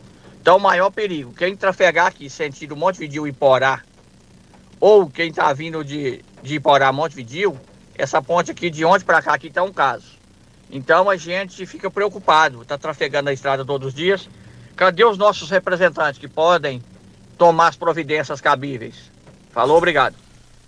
Então o maior perigo, quem trafegar aqui sentido Montevideo e Porá, ou quem está vindo de, de Iporá a Montevideo, essa ponte aqui de onde para cá aqui está um caso. Então a gente fica preocupado, está trafegando a estrada todos os dias. Cadê os nossos representantes que podem tomar as providências cabíveis? Falou, obrigado.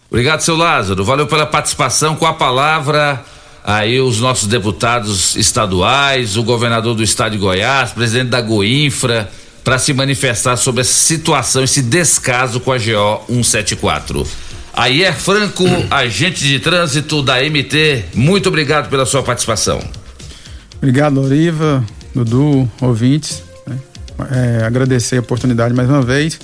Obrigado, seu Lázaro. Valeu pela participação. Com a palavra, aí os nossos deputados estaduais, o governador do estado de Goiás, presidente da Goinfra, para se manifestar sobre essa situação, esse descaso com a GO 174. Ayer Franco, agente de trânsito da MT, muito obrigado pela sua participação. Obrigado, Loriva, Dudu, ouvintes. Né? É, agradecer a oportunidade mais uma vez.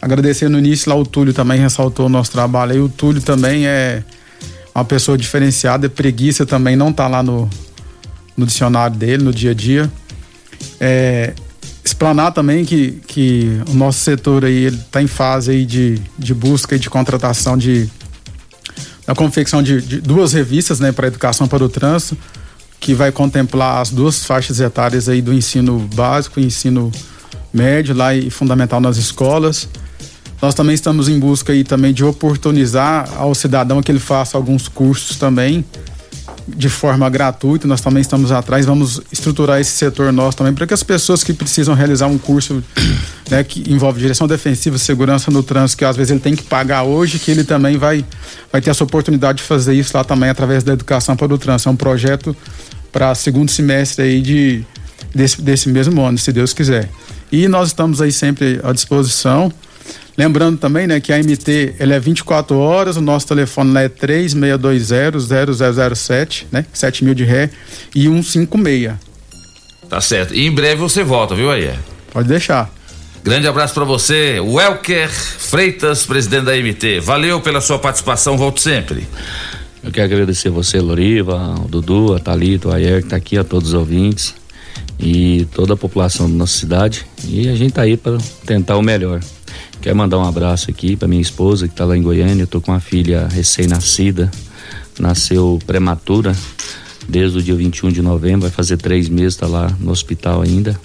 Agradecer no início lá o Túlio também ressaltou o nosso trabalho. E o Túlio também é uma pessoa diferenciada, preguiça também não tá lá no, no dicionário dele, no dia a dia. É, explanar também que, que o nosso setor aí ele está em fase aí de, de busca e de contratação de da confecção de, de duas revistas né, para educação para o trânsito que vai contemplar as duas faixas etárias aí do ensino básico ensino médio lá e fundamental nas escolas. Nós também estamos em busca aí também de oportunizar ao cidadão que ele faça alguns cursos também de forma gratuita. Nós também estamos atrás, vamos estruturar esse setor nosso também para que as pessoas que precisam realizar um curso né, que envolve direção defensiva, segurança no trânsito, que às vezes ele tem que pagar hoje, que ele também vai, vai ter essa oportunidade de fazer isso lá também através da educação para o trânsito. É um projeto para segundo semestre aí de, desse, desse mesmo ano, se Deus quiser. E nós estamos aí sempre à disposição. Lembrando também, né, que a MT ele é 24 horas, o nosso telefone lá é 3620-0007, né? 7 mil de ré e 156. Tá certo. E em breve você volta, viu aí? Pode deixar. Grande abraço para você, Welker Freitas, presidente da MT. Valeu pela sua participação, volto sempre. Eu quero agradecer a você, Loriva, o Dudu, a Thalita, o Ayer, que tá aqui, a todos os ouvintes e toda a população da nossa cidade. E a gente tá aí para tentar o melhor. Quero mandar um abraço aqui para minha esposa que está lá em Goiânia. Eu tô com uma filha recém-nascida, nasceu prematura desde o dia 21 de novembro, vai fazer três meses, está lá no hospital ainda.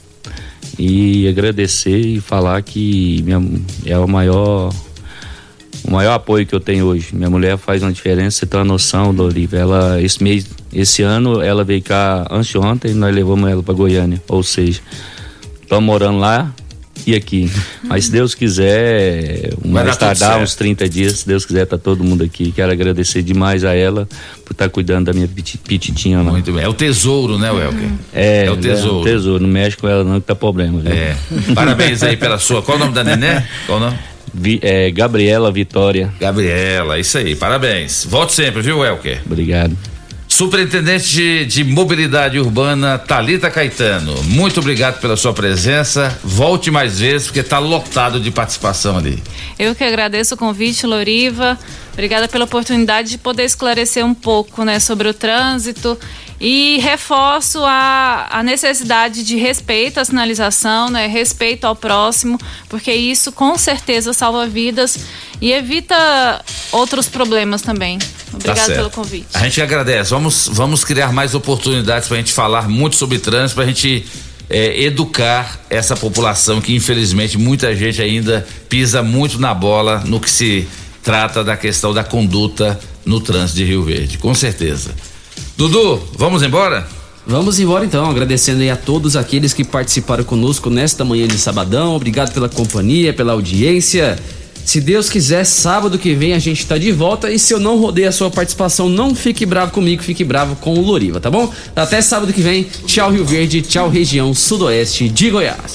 E agradecer e falar que minha, é o maior o maior apoio que eu tenho hoje. Minha mulher faz uma diferença, você tem uma noção, Doriva. Ela, esse mês, esse ano, ela veio cá anteontem, nós levamos ela para Goiânia. Ou seja, estamos morando lá e aqui. Mas se Deus quiser, mais tardar uns 30 dias, se Deus quiser, tá todo mundo aqui. Quero agradecer demais a ela por estar tá cuidando da minha pititinha lá. Muito bem. É o tesouro, né, Welker? É, é o tesouro. É o tesouro. Não mexe com ela, não, que tá problema. Viu? É. Parabéns aí pela sua. Qual o nome da neném? Qual o nome? Vi, é, Gabriela Vitória. Gabriela, isso aí, parabéns. Volte sempre, viu, Welker? Obrigado. Superintendente de, de, Mobilidade Urbana, Talita Caetano, muito obrigado pela sua presença. Volte mais vezes, porque está lotado de participação ali. Eu que agradeço o convite, Loriva. Obrigada pela oportunidade de poder esclarecer um pouco né, sobre o trânsito e reforço a, a necessidade de respeito à sinalização, né, respeito ao próximo, porque isso com certeza salva vidas e evita outros problemas também. Obrigada tá pelo convite. A gente agradece. Vamos, vamos criar mais oportunidades para a gente falar muito sobre trânsito, para a gente é, educar essa população que infelizmente muita gente ainda pisa muito na bola no que se trata da questão da conduta no trânsito de Rio Verde, com certeza. Dudu, vamos embora? Vamos embora então, agradecendo aí a todos aqueles que participaram conosco nesta manhã de sabadão. Obrigado pela companhia, pela audiência. Se Deus quiser, sábado que vem a gente tá de volta. E se eu não rodei a sua participação, não fique bravo comigo, fique bravo com o Loriva, tá bom? Até sábado que vem. Tchau, Rio Verde. Tchau, região sudoeste de Goiás.